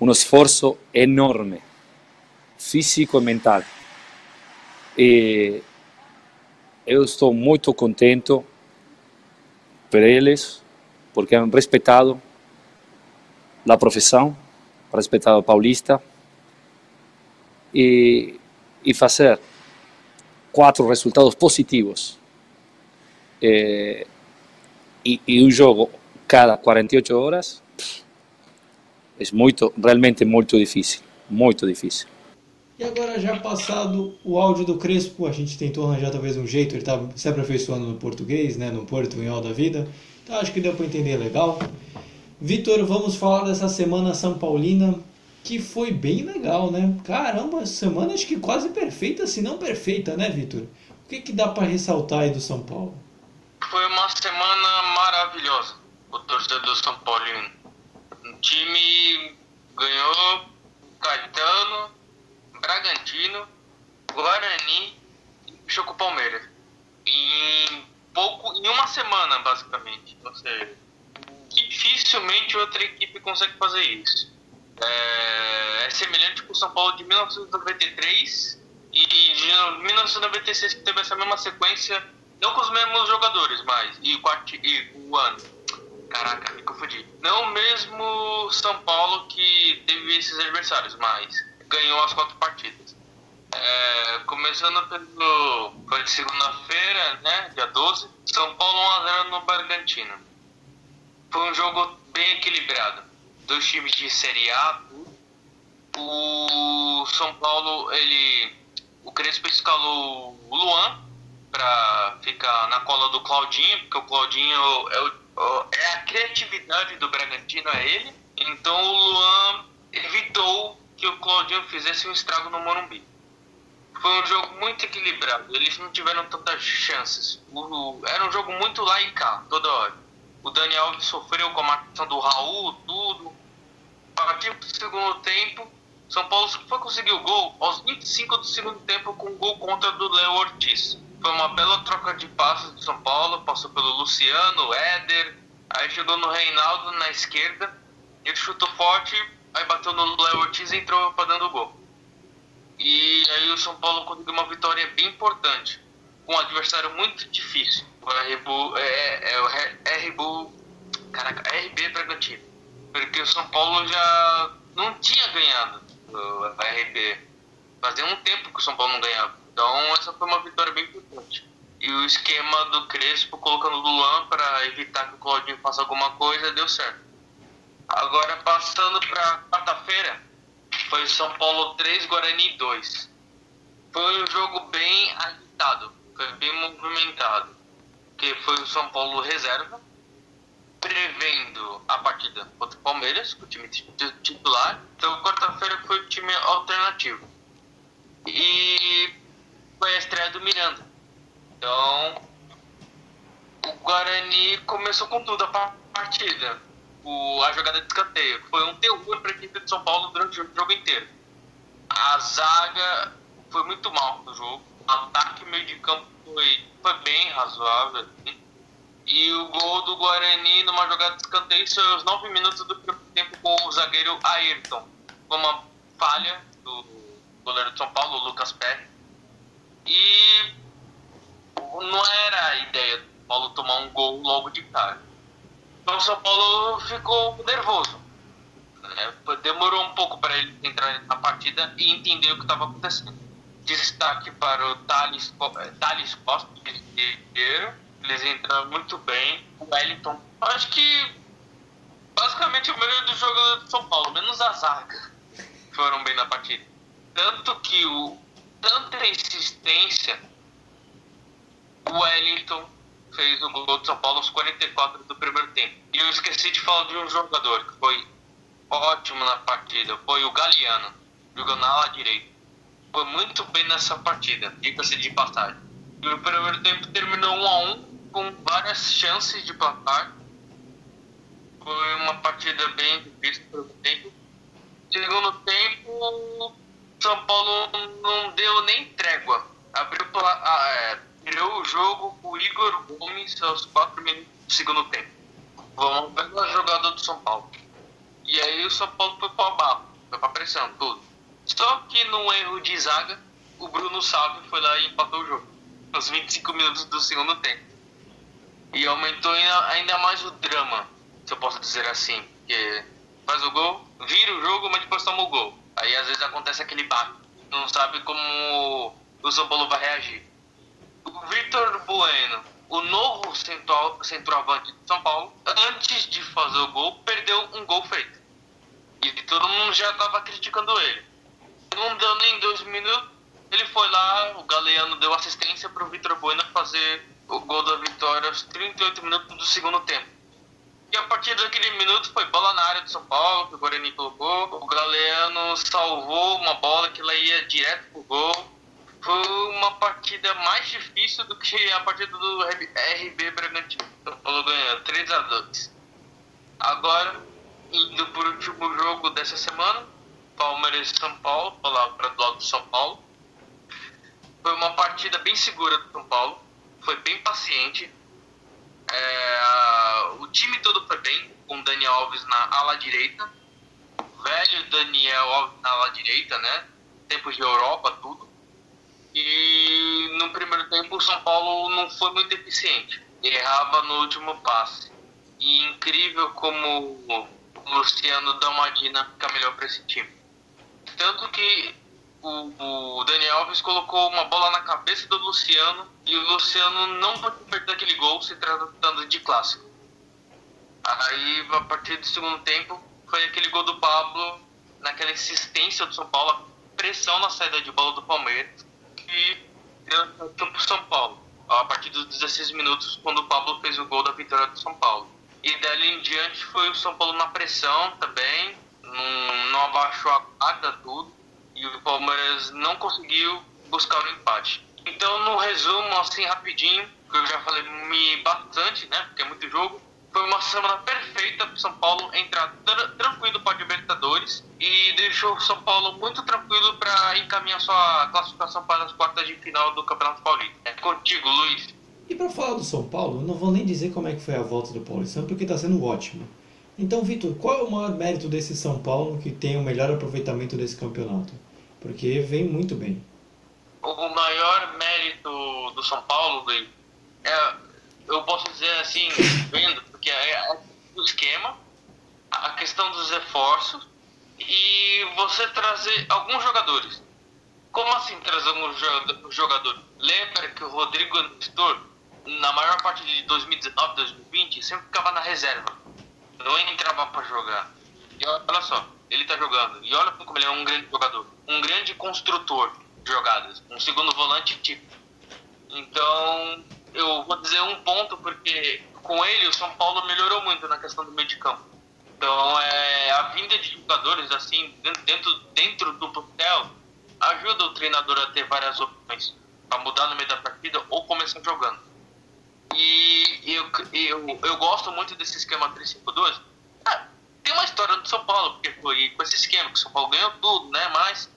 um esforço enorme, físico e mental. E eu estou muito contente por eles, porque han respeitado a profissão, respeitado o paulista, e, e fazer quatro resultados positivos eh, e, e, um jogo cada 48 horas é muito, realmente muito difícil, muito difícil. E agora já passado o áudio do Crespo, a gente tentou arranjar talvez um jeito, ele estava se aperfeiçoando no português, né, no portunhol da vida, então acho que deu para entender legal. Vitor, vamos falar dessa semana São Paulina que foi bem legal, né? Caramba, semana acho que quase perfeita, se não perfeita, né, Vitor? O que, que dá para ressaltar aí do São Paulo? Foi uma semana maravilhosa, o torcedor São Paulino. O time ganhou Caetano, Bragantino, Guarani e fechou com o Palmeiras. Em pouco, em uma semana, basicamente. Ou seja, dificilmente outra equipe consegue fazer isso é, é semelhante com o São Paulo de 1993 e de 1996 que teve essa mesma sequência, não com os mesmos jogadores, mas e, e o ano. Caraca, me confundi. Não mesmo São Paulo que teve esses adversários, mas ganhou as quatro partidas. É, começando pelo. Foi segunda-feira, né? Dia 12. São Paulo 1x0 no Bragantino. Foi um jogo bem equilibrado dois times de Série A. O São Paulo, ele. O Crespo escalou o Luan para ficar na cola do Claudinho, porque o Claudinho é, o, é a criatividade do Bragantino, é ele. Então o Luan evitou que o Claudinho fizesse um estrago no Morumbi. Foi um jogo muito equilibrado, eles não tiveram tantas chances. O, era um jogo muito lá e cá, toda hora. O Daniel sofreu com a marcação do Raul, tudo partir do segundo tempo, São Paulo foi conseguir o gol aos 25 do segundo tempo com um gol contra do Léo Ortiz. Foi uma bela troca de passos do São Paulo, passou pelo Luciano, Éder, aí chegou no Reinaldo na esquerda, ele chutou forte, aí bateu no Léo Ortiz e entrou para dando o gol. E aí o São Paulo conseguiu uma vitória bem importante, com um adversário muito difícil. O RB, é, é o RB, caraca, RB Bragantino. Porque o São Paulo já não tinha ganhado o RB. Fazia um tempo que o São Paulo não ganhava. Então essa foi uma vitória bem importante. E o esquema do Crespo colocando o Luan para evitar que o Claudinho faça alguma coisa deu certo. Agora passando para quarta-feira, foi São Paulo 3, Guarani 2. Foi um jogo bem agitado, foi bem movimentado. Que foi o São Paulo reserva, prevendo a partida contra o Palmeiras, o time titular. Então quarta-feira foi o time alternativo. E foi a estreia do Miranda. Então o Guarani começou com tudo a partida o, a jogada de escanteio. Foi um terror para a equipe de São Paulo durante o jogo inteiro. A zaga foi muito mal no jogo. O ataque meio de campo foi, foi bem razoável. Assim. E o gol do Guarani numa jogada de escanteio foi aos 9 minutos do tempo com o zagueiro Ayrton. Uma falha do goleiro de São Paulo, Lucas Pérez. E não era a ideia do Paulo tomar um gol logo de cara então o São Paulo ficou nervoso. Né? Demorou um pouco para ele entrar na partida e entender o que estava acontecendo. Destaque para o Thales, Thales Costa, eles entraram muito bem. O Wellington, acho que basicamente o melhor do jogo do São Paulo, menos a zaga, foram bem na partida. Tanto que o tanta insistência, o Wellington fez o gol de São Paulo aos 44 do primeiro tempo. E eu esqueci de falar de um jogador que foi ótimo na partida, foi o Galeano, jogando na ala direita. Foi muito bem nessa partida, diga-se de passagem. E o primeiro tempo terminou 1 a 1 com várias chances de placar. Foi uma partida bem difícil para o tempo. Segundo tempo, São Paulo não deu nem trégua. Abriu ah, é, o jogo o Igor Gomes aos 4 minutos do segundo tempo. Vamos ver a jogada do São Paulo. E aí o São Paulo foi para barro, foi para pressão, tudo. Só que num erro de zaga, o Bruno Salve foi lá e empatou o jogo. Aos 25 minutos do segundo tempo. E aumentou ainda, ainda mais o drama, se eu posso dizer assim. Porque faz o gol, vira o jogo, mas depois toma o gol. Aí às vezes acontece aquele barco. Não sabe como o São Paulo vai reagir. O Vitor Bueno, o novo central, centroavante de São Paulo, antes de fazer o gol, perdeu um gol feito. E todo mundo já estava criticando ele. Não deu nem dois minutos, ele foi lá, o Galeano deu assistência para o Vitor Bueno fazer o gol da vitória aos 38 minutos do segundo tempo. E a partir daquele minuto foi bola na área do São Paulo, que o Guarani colocou. O Galeano salvou uma bola que ela ia direto pro gol foi uma partida mais difícil do que a partida do RB Bragantino. São Paulo ganhando 3 a 2 Agora, indo para o último jogo dessa semana, Palmeiras e São Paulo, falar para do lado do São Paulo. Foi uma partida bem segura do São Paulo, foi bem paciente. É, o time todo foi bem, com Daniel Alves na ala direita, velho Daniel Alves na ala direita, né? Tempos de Europa, tudo. E no primeiro tempo o São Paulo não foi muito eficiente. Errava no último passe. E incrível como o Luciano dá uma dinâmica melhor para esse time. Tanto que o, o, Daniel Alves colocou uma bola na cabeça do Luciano e o Luciano não pode perder aquele gol se tratando de clássico. Aí, a partir do segundo tempo, foi aquele gol do Pablo, naquela insistência do São Paulo, pressão na saída de bola do Palmeiras e deu para São Paulo, a partir dos 16 minutos, quando o Pablo fez o gol da vitória do São Paulo. E dali em diante foi o São Paulo na pressão também, não, não abaixou a guarda tudo, e o Palmeiras não conseguiu buscar o empate. Então, no resumo, assim, rapidinho, que eu já falei bastante, né, porque é muito jogo, foi uma semana perfeita para São Paulo entrar tra tranquilo para Libertadores e deixou São Paulo muito tranquilo para encaminhar sua classificação para as quartas de final do Campeonato Paulista. É contigo, Luiz. E para falar do São Paulo, não vou nem dizer como é que foi a volta do Paulistão, porque está sendo ótimo. Então, Vitor, qual é o maior mérito desse São Paulo que tem o melhor aproveitamento desse campeonato? Porque vem muito bem. O maior mérito do São Paulo, é, eu posso dizer assim, vendo, porque é, é o esquema, a questão dos reforços e você trazer alguns jogadores. Como assim trazer alguns jogadores? Lembra que o Rodrigo Nestor, na maior parte de 2019, 2020, sempre ficava na reserva. Não entrava para jogar. E olha só, ele tá jogando. E olha como ele é um grande jogador. Um grande construtor jogadas. Um segundo volante tipo. Então, eu vou dizer um ponto porque com ele o São Paulo melhorou muito na questão do meio de campo. Então, é, a vinda de jogadores assim dentro, dentro do plantel ajuda o treinador a ter várias opções para mudar no meio da partida ou começar jogando. E eu, eu, eu gosto muito desse esquema 3-5-2. Ah, tem uma história do São Paulo, porque foi com esse esquema que o São Paulo ganhou tudo, né? Mas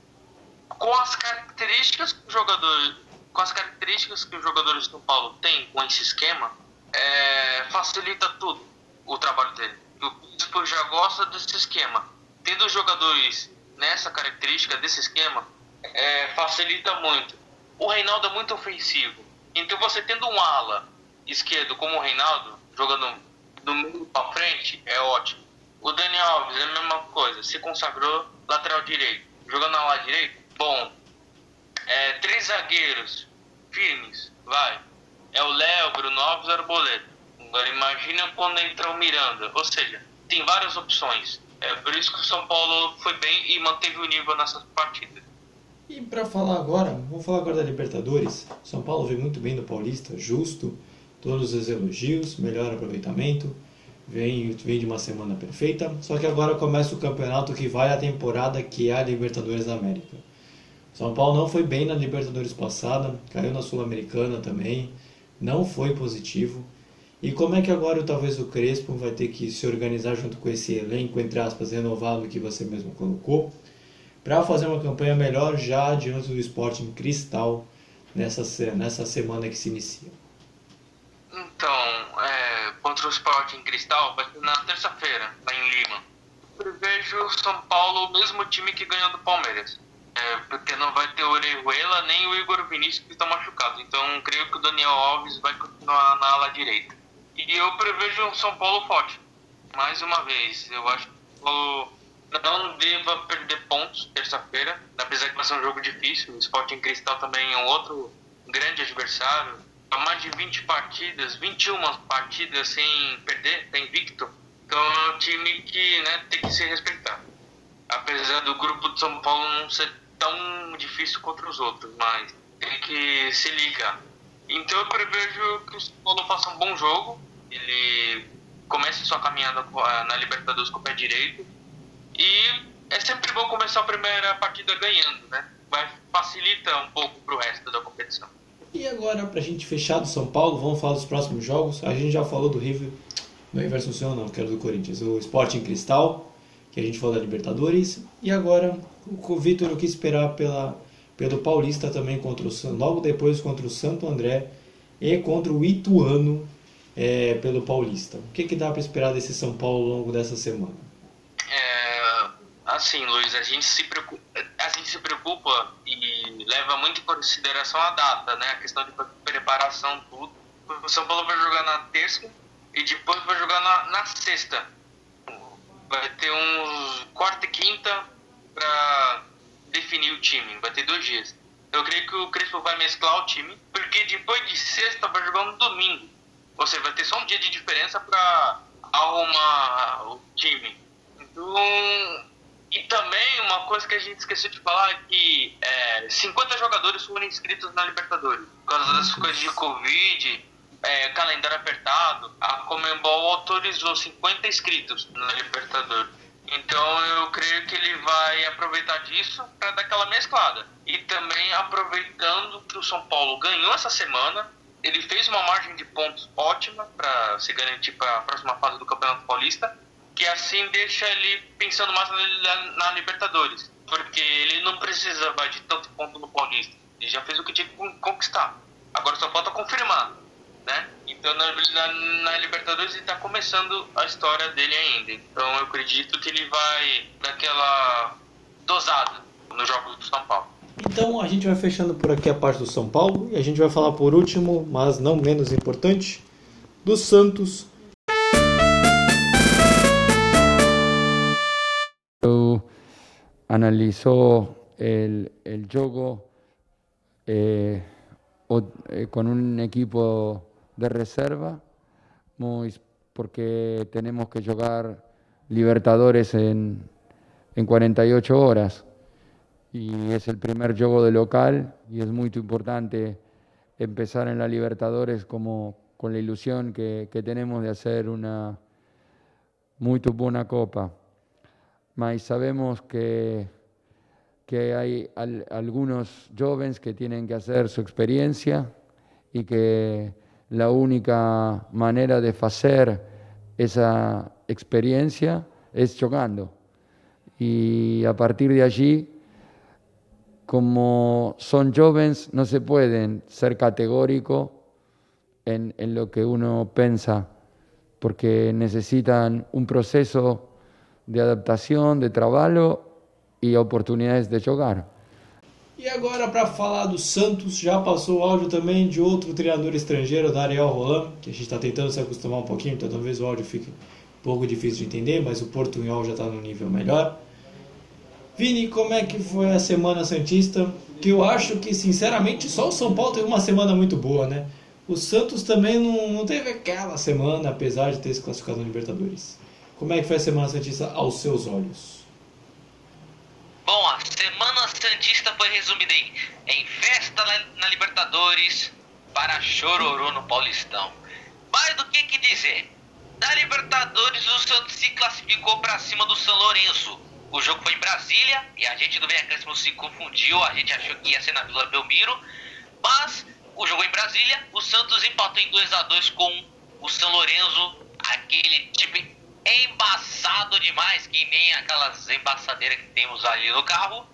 com as características que o jogador com as características que os jogadores do São Paulo têm com esse esquema, é, facilita tudo o trabalho dele. O Bispo já gosta desse esquema. Tendo jogadores nessa característica desse esquema, é, facilita muito. O Reinaldo é muito ofensivo. Então você tendo um ala esquerdo como o Reinaldo, jogando do meio para frente, é ótimo. O Daniel Alves é a mesma coisa, se consagrou lateral direito. Jogando na ala direito, bom, é, três zagueiros firmes, vai. É o Léo, Bruno Alves Arboleda. Agora imagina quando entra o Miranda. Ou seja, tem várias opções. É por isso que o São Paulo foi bem e manteve o nível nessas partidas. E para falar agora, vamos falar agora da Libertadores. São Paulo veio muito bem do Paulista, justo, todos os elogios, melhor aproveitamento, vem, vem de uma semana perfeita. Só que agora começa o campeonato que vai a temporada que é a Libertadores da América. São Paulo não foi bem na Libertadores passada, caiu na Sul-Americana também, não foi positivo. E como é que agora talvez o Crespo vai ter que se organizar junto com esse elenco, entre aspas, renovado que você mesmo colocou, para fazer uma campanha melhor já diante do Sporting Cristal nessa, nessa semana que se inicia? Então, é, contra o Sporting Cristal na terça-feira, lá em Lima. Prevejo São Paulo o mesmo time que ganhou do Palmeiras. É, porque não vai ter o Orejuela nem o Igor Vinícius que estão machucados. Então creio que o Daniel Alves vai continuar na ala direita. E eu prevejo um São Paulo forte. Mais uma vez, eu acho que o Paulo não deva perder pontos terça-feira, apesar que vai ser um jogo difícil. O Sporting Cristal também é um outro grande adversário. Há mais de 20 partidas, 21 partidas sem perder, tem invicto. Então é um time que né, tem que se respeitar. Apesar do grupo de São Paulo não ser tão difícil contra os outros, mas tem que se ligar. Então eu prevejo que o São Paulo faça um bom jogo, ele comece sua caminhada na Libertadores com o pé direito e é sempre bom começar a primeira partida ganhando, né? Vai facilita um pouco para o resto da competição. E agora, para a gente fechar do São Paulo, vamos falar dos próximos jogos. A gente já falou do River, do River Assunção, não, que era do Corinthians. O Sporting Cristal, que a gente falou da Libertadores. E agora o Vitor o que esperar pela, pelo Paulista também contra o logo depois contra o Santo André e contra o Ituano é, pelo Paulista. O que, que dá para esperar desse São Paulo ao longo dessa semana? É, assim, Luiz, a gente se preocupa, a gente se preocupa e leva muito em consideração a data, né? A questão de preparação tudo. O São Paulo vai jogar na terça e depois vai jogar na, na sexta. Vai ter uns quarta e quinta para definir o time. Vai ter dois dias. Eu creio que o Crespo vai mesclar o time, porque depois de sexta vai jogar no domingo. Ou seja, vai ter só um dia de diferença para arrumar o time. Então, e também uma coisa que a gente esqueceu de falar é que é, 50 jogadores foram inscritos na Libertadores. Por causa das coisas de Covid, é, calendário apertado, a Comembol autorizou 50 inscritos na Libertadores. Então eu creio que ele vai aproveitar disso para dar aquela mesclada. E também aproveitando que o São Paulo ganhou essa semana, ele fez uma margem de pontos ótima para se garantir para a próxima fase do Campeonato Paulista, que assim deixa ele pensando mais na, na Libertadores, porque ele não precisava de tanto ponto no Paulista, ele já fez o que tinha que conquistar. Agora só falta confirmar, né? Então na, na, na Libertadores ele está começando a história dele ainda. Então eu acredito que ele vai daquela dosada nos jogos do São Paulo. Então a gente vai fechando por aqui a parte do São Paulo e a gente vai falar por último, mas não menos importante, do Santos. analizó el, el juego eh, eh, con un equipo de reserva, porque tenemos que jugar Libertadores en, en 48 horas y es el primer juego de local y es muy importante empezar en la Libertadores como con la ilusión que, que tenemos de hacer una muy buena copa. Mas sabemos que, que hay al, algunos jóvenes que tienen que hacer su experiencia y que la única manera de hacer esa experiencia es jugando. Y a partir de allí como son jóvenes, no se pueden ser categóricos en, lo que uno piensa, porque necesitan un proceso de adaptação, de trabalho e oportunidades de jogar. E agora, para falar do Santos, já passou o áudio também de outro treinador estrangeiro, da Ariel Roland, que a gente está tentando se acostumar um pouquinho, então talvez o áudio fique um pouco difícil de entender, mas o portunhol já está no nível melhor. Vini, como é que foi a Semana Santista? Que eu acho que, sinceramente, só o São Paulo teve uma semana muito boa, né? O Santos também não, não teve aquela semana, apesar de ter se classificado no Libertadores. Como é que foi a Semana Santista aos seus olhos? Bom, a Semana Santista foi resumida em, em festa na, Libertadores para chororô no Paulistão. Mais do que que dizer? Na Libertadores, o Santos se classificou para cima do São Lourenço o jogo foi em Brasília e a gente do Venacâssimo se confundiu, a gente achou que ia ser na Vila Belmiro, mas o jogo em Brasília, o Santos empatou em 2 a 2 com o São Lourenço, aquele time embaçado demais, que nem aquelas embaçadeiras que temos ali no carro.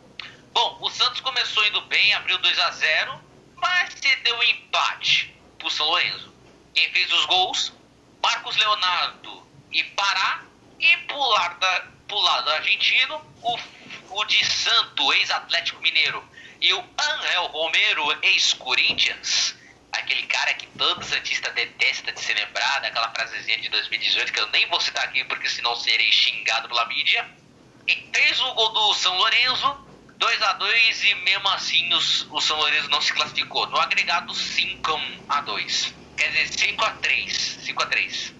Bom, o Santos começou indo bem, abriu 2 a 0 mas cedeu o empate pro São Lourenço. Quem fez os gols? Marcos Leonardo e Pará e pular da pro lado argentino, o, o de Santo, ex-Atlético Mineiro, e o Angel Romero, ex-Corinthians, aquele cara que todo Santista detesta de se lembrar, daquela frasezinha de 2018 que eu nem vou citar aqui porque senão serei xingado pela mídia. E fez o gol do São Lourenço, 2 a 2 e mesmo assim os, o São Lourenço não se classificou. No agregado 5 a 2. Quer dizer, 5 a 3. 5 a 3.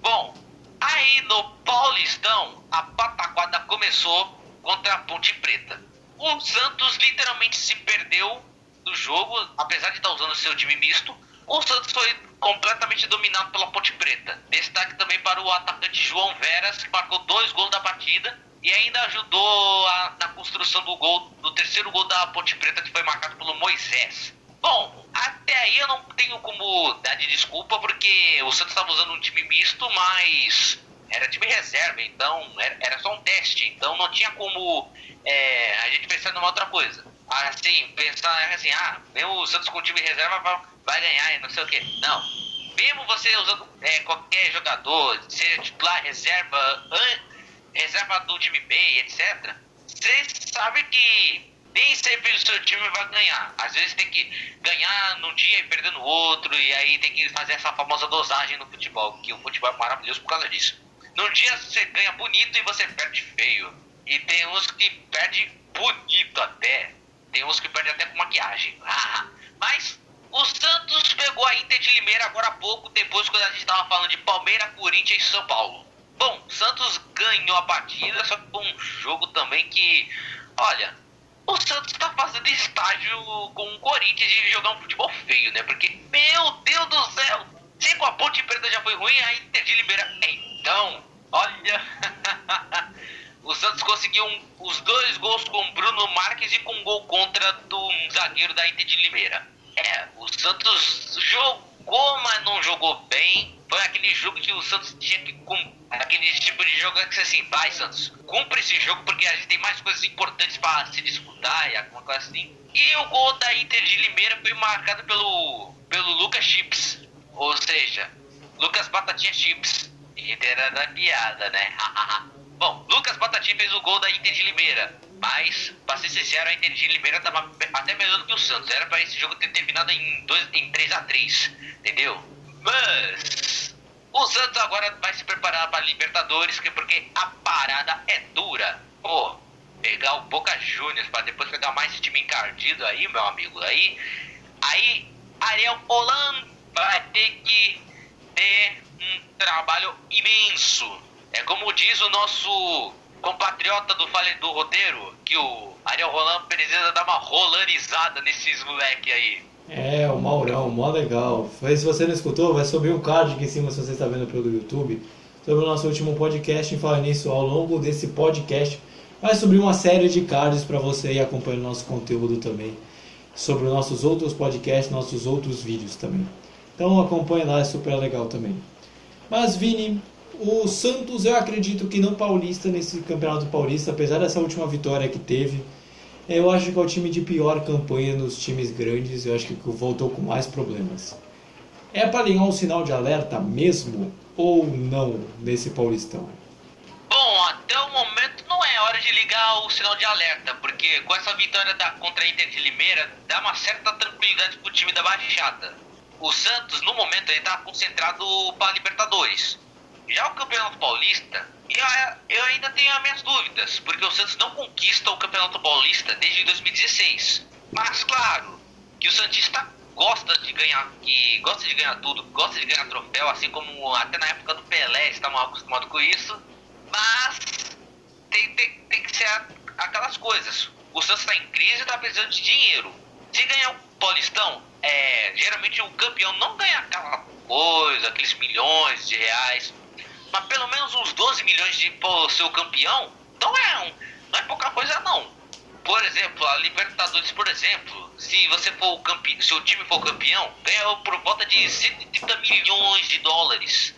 Bom, Aí no Paulistão, a pataquada começou contra a Ponte Preta. O Santos literalmente se perdeu do jogo, apesar de estar usando seu time misto. O Santos foi completamente dominado pela Ponte Preta. Destaque também para o atacante João Veras, que marcou dois gols da partida e ainda ajudou a, na construção do gol, do terceiro gol da Ponte Preta, que foi marcado pelo Moisés. Bom, até aí eu não tenho como dar de desculpa, porque o Santos estava usando um time misto, mas era time reserva, então era, era só um teste, então não tinha como é, a gente pensar numa outra coisa. Assim, pensar assim, ah, mesmo o Santos com time reserva vai, ganhar e não sei o que. Não. Mesmo você usando é, qualquer jogador, seja titular, reserva, reserva do time B, etc., você sabe que nem sempre o seu time vai ganhar. Às vezes tem que ganhar num dia e perder no outro, e aí tem que fazer essa famosa dosagem no futebol, que o futebol é maravilhoso por causa disso. Num dia você ganha bonito e você perde feio. E tem uns que perde bonito até. Tem uns que perdem até com maquiagem. Ah, mas o Santos pegou a Inter de Limeira agora há pouco, depois quando a gente estava falando de Palmeiras, Corinthians e São Paulo. Bom, Santos ganhou a partida, só que foi um jogo também que, olha, o Santos tá fazendo estágio com o Corinthians de jogar um futebol feio, né? Porque, meu Deus do céu, se com a Ponte Preta já foi ruim, a Inter de Limeira. Então, olha. o Santos conseguiu um, os dois gols com Bruno Marques e com um gol contra do zagueiro da Inter de Limeira. É, o Santos jogou mas não jogou bem. Foi aquele jogo que o Santos tinha que cumprir. Aquele tipo de jogo que assim, vai Santos, cumpre esse jogo porque a gente tem mais coisas importantes para se disputar e alguma coisa assim. E o gol da Inter de Limeira foi marcado pelo, pelo Lucas Chips. Ou seja, Lucas Batatinha Chips. Inter era da piada, né? Bom, Lucas Batatinha fez o gol da Inter de Limeira. Mas, pra ser sincero, a Inter de Limeira tava até melhor do que o Santos. Era pra esse jogo ter terminado em, dois, em 3x3, entendeu? Mas o Santos agora vai se preparar para Libertadores, porque a parada é dura. Pô, pegar o Boca Juniors para depois pegar mais time encardido aí, meu amigo. Aí, aí Ariel Holan vai ter que ter um trabalho imenso. É como diz o nosso compatriota do Fale do Roteiro, que o Ariel Roland precisa dar uma rolanizada nesses moleque aí. É, o Maurão, mó legal. Se você não escutou, vai subir um card aqui em cima se você está vendo pelo YouTube. Sobre o nosso último podcast, e falar nisso, ao longo desse podcast, vai subir uma série de cards para você ir acompanhando nosso conteúdo também. Sobre nossos outros podcasts, nossos outros vídeos também. Então acompanhe lá, é super legal também. Mas Vini, o Santos, eu acredito que não paulista nesse Campeonato Paulista, apesar dessa última vitória que teve. Eu acho que é o time de pior campanha nos times grandes, eu acho que voltou com mais problemas. É para ligar um sinal de alerta mesmo ou não nesse Paulistão? Bom, até o momento não é hora de ligar o sinal de alerta, porque com essa vitória da, contra a Inter de Limeira dá uma certa tranquilidade pro time da Baixada. O Santos, no momento, está concentrado para Libertadores. Já o Campeonato Paulista, eu, eu ainda tenho as minhas dúvidas, porque o Santos não conquista o Campeonato Paulista desde 2016. Mas claro, que o Santista gosta de ganhar, que gosta de ganhar tudo, gosta de ganhar troféu, assim como até na época do Pelé estava acostumado com isso. Mas tem, tem, tem que ser aquelas coisas. O Santos está em crise e está precisando de dinheiro. Se ganhar o Paulistão, é, geralmente o campeão não ganha aquela coisa, aqueles milhões de reais mas pelo menos uns 12 milhões de por ser campeão, não é, um, não é pouca coisa não. Por exemplo, a Libertadores, por exemplo, se você for campeão, se o time for campeão, ganha por volta de 130 milhões de dólares.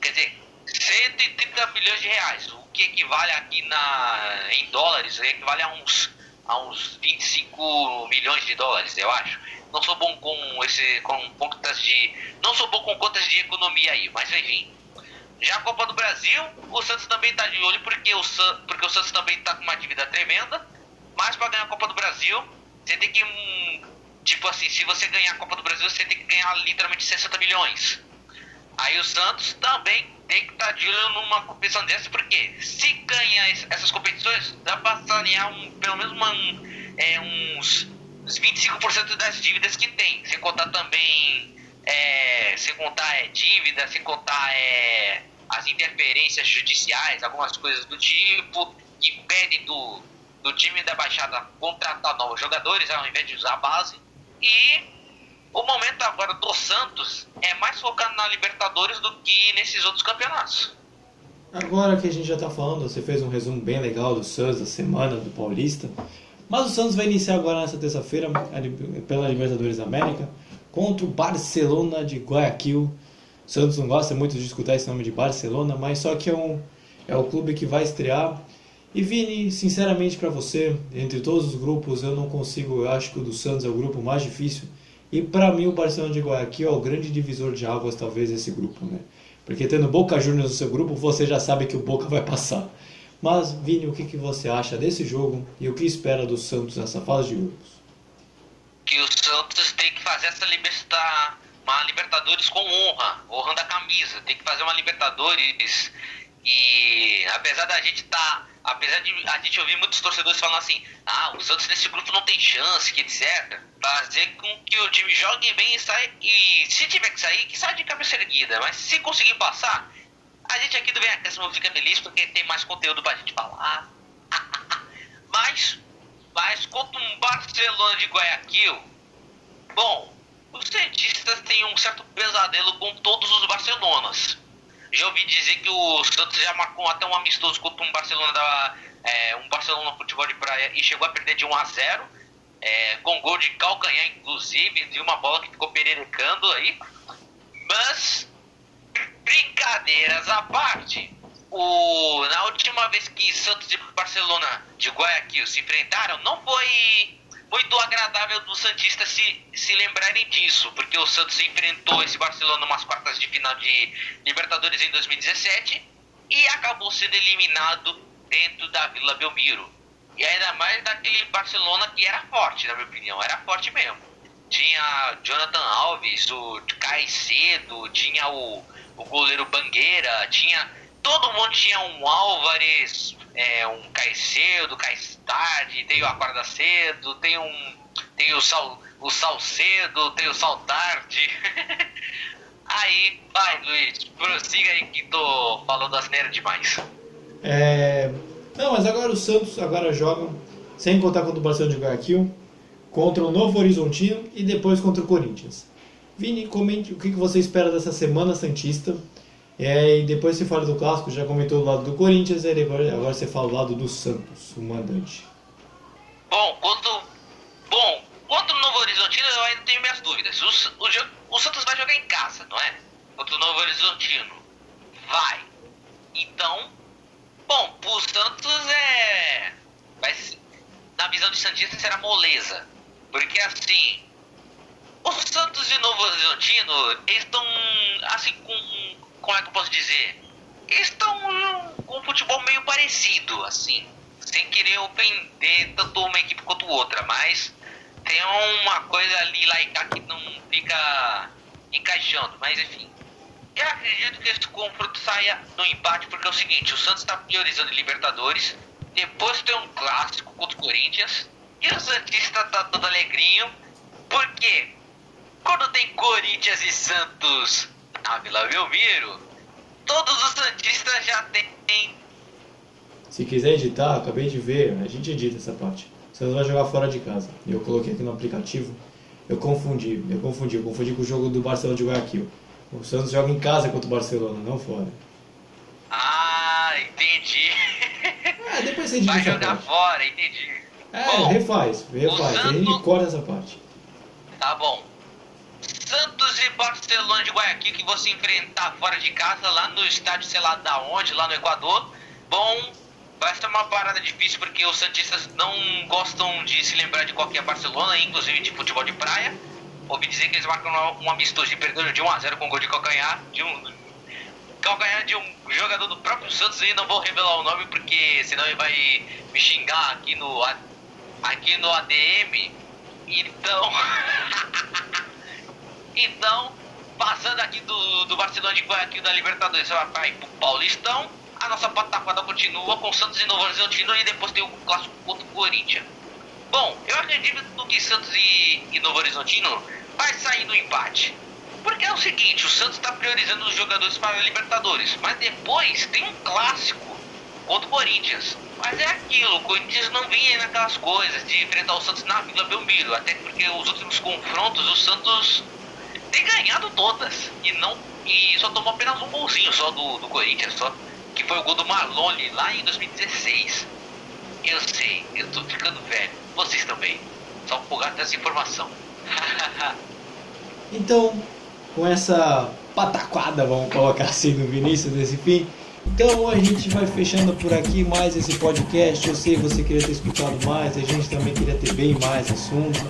Quer dizer, 130 milhões de reais, o que equivale aqui na, em dólares, equivale a uns, a uns 25 milhões de dólares, eu acho. Não sou bom com esse com contas de não sou bom com contas de economia aí, mas enfim. Já a Copa do Brasil, o Santos também está de olho porque o, San, porque o Santos também está com uma dívida tremenda. Mas para ganhar a Copa do Brasil, você tem que. Hum, tipo assim, se você ganhar a Copa do Brasil, você tem que ganhar literalmente 60 milhões. Aí o Santos também tem que estar tá de olho numa competição dessa, porque se ganhar essas competições, dá para sanear um, pelo menos uma, um, é, uns, uns 25% das dívidas que tem. Sem contar também. É, sem contar é, dívida, sem contar é, as interferências judiciais, algumas coisas do tipo, que impedem do, do time da Baixada contratar novos jogadores ao invés de usar a base. E o momento agora do Santos é mais focado na Libertadores do que nesses outros campeonatos. Agora que a gente já está falando, você fez um resumo bem legal do Santos, da semana do Paulista. Mas o Santos vai iniciar agora nessa terça-feira pela Libertadores da América contra o Barcelona de Guayaquil. Santos não gosta muito de escutar esse nome de Barcelona, mas só que é, um, é o clube que vai estrear. E Vini, sinceramente para você, entre todos os grupos, eu não consigo, eu acho que o do Santos é o grupo mais difícil. E para mim o Barcelona de Guayaquil é o grande divisor de águas, talvez, desse grupo, né? Porque tendo Boca Juniors no seu grupo, você já sabe que o Boca vai passar. Mas, Vini, o que, que você acha desse jogo e o que espera do Santos nessa fase de grupos? Que o Santos tem que fazer essa libertar uma Libertadores com honra, honrando a camisa. Tem que fazer uma Libertadores e apesar da gente estar, tá, apesar de a gente ouvir muitos torcedores falando assim, ah, o Santos nesse grupo não tem chance, que etc. Fazer com que o time jogue bem e saia e se tiver que sair, que saia de cabeça erguida. Mas se conseguir passar, a gente aqui do Acréscimo fica feliz porque tem mais conteúdo pra gente falar. mas, mas contra um Barcelona de Guayaquil, bom, os cientistas têm um certo pesadelo com todos os Barcelonas. Já ouvi dizer que o Santos já marcou até um amistoso contra um Barcelona da, é, um Barcelona futebol de praia e chegou a perder de 1 a 0 é, com gol de calcanhar, inclusive, de uma bola que ficou pererecando aí. Mas, brincadeiras à parte, o, na última vez que Santos e Barcelona de Guayaquil se enfrentaram, não foi muito agradável dos Santistas se, se lembrarem disso, porque o Santos enfrentou esse Barcelona umas quartas de final de Libertadores em 2017 e acabou sendo eliminado dentro da Vila Belmiro. E ainda mais daquele Barcelona que era forte, na minha opinião, era forte mesmo. Tinha Jonathan Alves, o Caicedo, tinha o, o goleiro Bangueira, tinha. Todo mundo tinha um Álvares, é, um Caicedo, Caistade, tem o Acorda Cedo, tem um. Tem o Sal, o Salcedo, tem o Saltarde. aí, vai Luiz, prossiga aí que tô falando asneira demais. É... Não, mas agora o Santos agora joga, sem contar contra o Barcelona de Guayaquil, contra o Novo Horizontino e depois contra o Corinthians. Vini, comente o que você espera dessa semana Santista. É, e depois você fala do clássico, já comentou do lado do Corinthians, e agora, agora você fala do lado do Santos, o mandante. Bom, quando. Bom, contra o Novo Horizontino eu ainda tenho minhas dúvidas. O, o, o Santos vai jogar em casa, não é? Contra o Novo Horizontino. Vai. Então, bom, o Santos é. Vai, na visão de Santista será moleza. Porque assim. O Santos e o Novo Horizontino estão assim com como é que eu posso dizer? Estão com um futebol meio parecido, assim. Sem querer ofender tanto uma equipe quanto outra, mas tem uma coisa ali lá e cá que não fica encaixando, mas enfim. Eu acredito que esse confronto saia no empate, porque é o seguinte, o Santos está priorizando Libertadores, depois tem um clássico contra o Corinthians, e o Santista tá todo alegrinho, porque quando tem Corinthians e Santos na Vila Belmiro, todos os Santistas já têm. Se quiser editar, acabei de ver, a gente edita essa parte. Você vai jogar fora de casa. Eu coloquei aqui no aplicativo. Eu confundi, eu confundi, eu confundi com o jogo do Barcelona de Guayaquil. O Santos joga em casa contra o Barcelona, não fora. Ah, entendi. É, depois você edita Vai jogar parte. fora, entendi. É, bom, refaz, refaz. Santos... A gente corta essa parte. Tá bom. Santos e Barcelona de Guayaquil que você enfrentar fora de casa, lá no estádio, sei lá da onde, lá no Equador. Bom, vai ser uma parada difícil porque os Santistas não gostam de se lembrar de qualquer Barcelona, inclusive de futebol de praia. Ouvi dizer que eles marcam um amistoso e perderam de 1x0 com gol de calcanhar de um calcanhar de um jogador do próprio Santos e não vou revelar o nome porque senão ele vai me xingar aqui no aqui no ADM. Então Então, passando aqui do, do Barcelona de Guayaquil da Libertadores, você vai pro Paulistão. A nossa pataquada continua com Santos e Novo Horizontino e depois tem o clássico contra o Corinthians. Bom, eu acredito que Santos e, e Novo Horizontino vai sair no empate. Porque é o seguinte, o Santos está priorizando os jogadores para a Libertadores, mas depois tem um clássico contra o Corinthians. Mas é aquilo, o Corinthians não vinha naquelas coisas de enfrentar o Santos na Vila Belmiro, até porque os últimos confrontos o Santos tem ganhado todas. E não e só tomou apenas um golzinho só do, do Corinthians, só, que foi o gol do Marlone lá em 2016. Eu sei, eu tô ficando velho. Vocês também. Só por causa dessa informação. então, com essa pataquada, vamos colocar assim no Vinícius desse fim. Então a gente vai fechando por aqui mais esse podcast. Eu sei você queria ter escutado mais, a gente também queria ter bem mais assunto.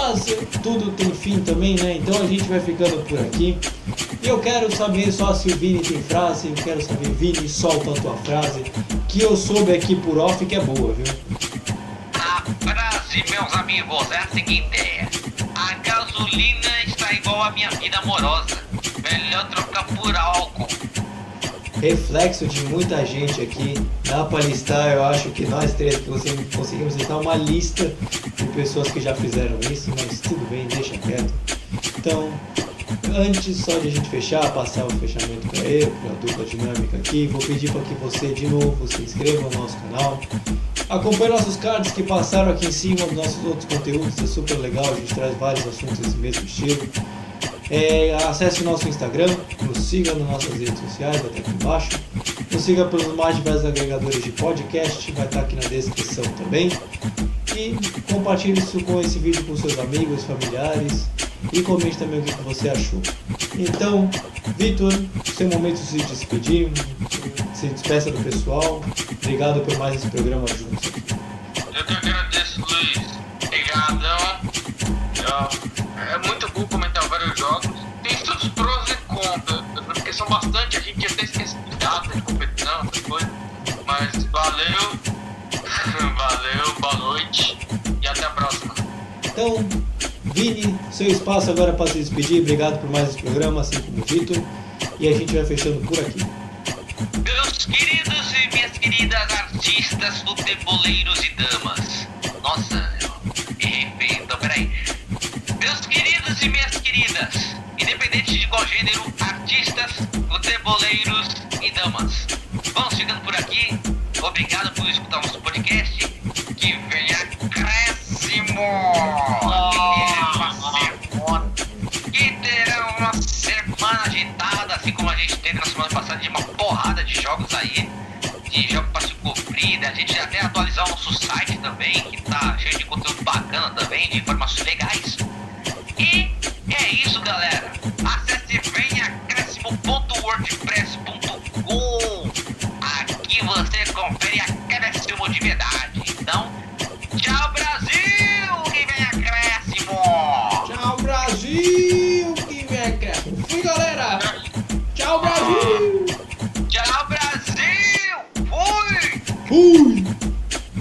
Mas tudo tem fim também, né? Então a gente vai ficando por aqui. E eu quero saber só se o Vini tem frase. Eu quero saber, Vini, solta a tua frase. Que eu soube aqui por off que é boa, viu? A frase, meus amigos, é a seguinte: A gasolina está igual à minha vida amorosa. Melhor trocar por álcool reflexo de muita gente aqui. Dá para listar, eu acho que nós três conseguimos listar uma lista de pessoas que já fizeram isso, mas tudo bem, deixa quieto. Então, antes só de a gente fechar, passar o fechamento para eu, para a dupla dinâmica aqui, vou pedir para que você de novo se inscreva no nosso canal. Acompanhe nossos cards que passaram aqui em cima nossos outros conteúdos, é super legal, a gente traz vários assuntos desse mesmo estilo. É, acesse o nosso Instagram, nos siga nas nossas redes sociais, vai estar aqui embaixo. Nos siga pelos mais diversos agregadores de podcast, vai estar aqui na descrição também. E compartilhe isso com esse vídeo com seus amigos, familiares e comente também o que você achou. Então, Vitor, seu momento de se despedir, se despeça do pessoal. Obrigado por mais esse programa juntos. São bastante, a gente até esquece de data de competição, essas coisas. Mas valeu, valeu, boa noite e até a próxima. Então, Vini, seu espaço agora para se despedir. Obrigado por mais esse programa, assim como o Vitor. E a gente vai fechando por aqui. Meus queridos e minhas queridas artistas, futeboleiros e damas. Nossa, errei então peraí. Meus queridos e minhas queridas, independente de qual gênero, artistas, futeboleiros e damas. Vamos ficando por aqui. Obrigado por escutar nosso podcast. Que venha acréscimo! Que terá uma semana agitada, assim como a gente teve na semana passada, de uma porrada de jogos aí. De jogo para se cumprir, a gente até atualizar o nosso site também, que tá cheio de conteúdo bacana também, de informações legais. E é isso, galera. emotividade. Então, tchau Brasil, que vem é acréscimo! Tchau Brasil, que vem é acréscimo! Fui galera! Tchau Brasil! Tchau Brasil! Fui! Fui!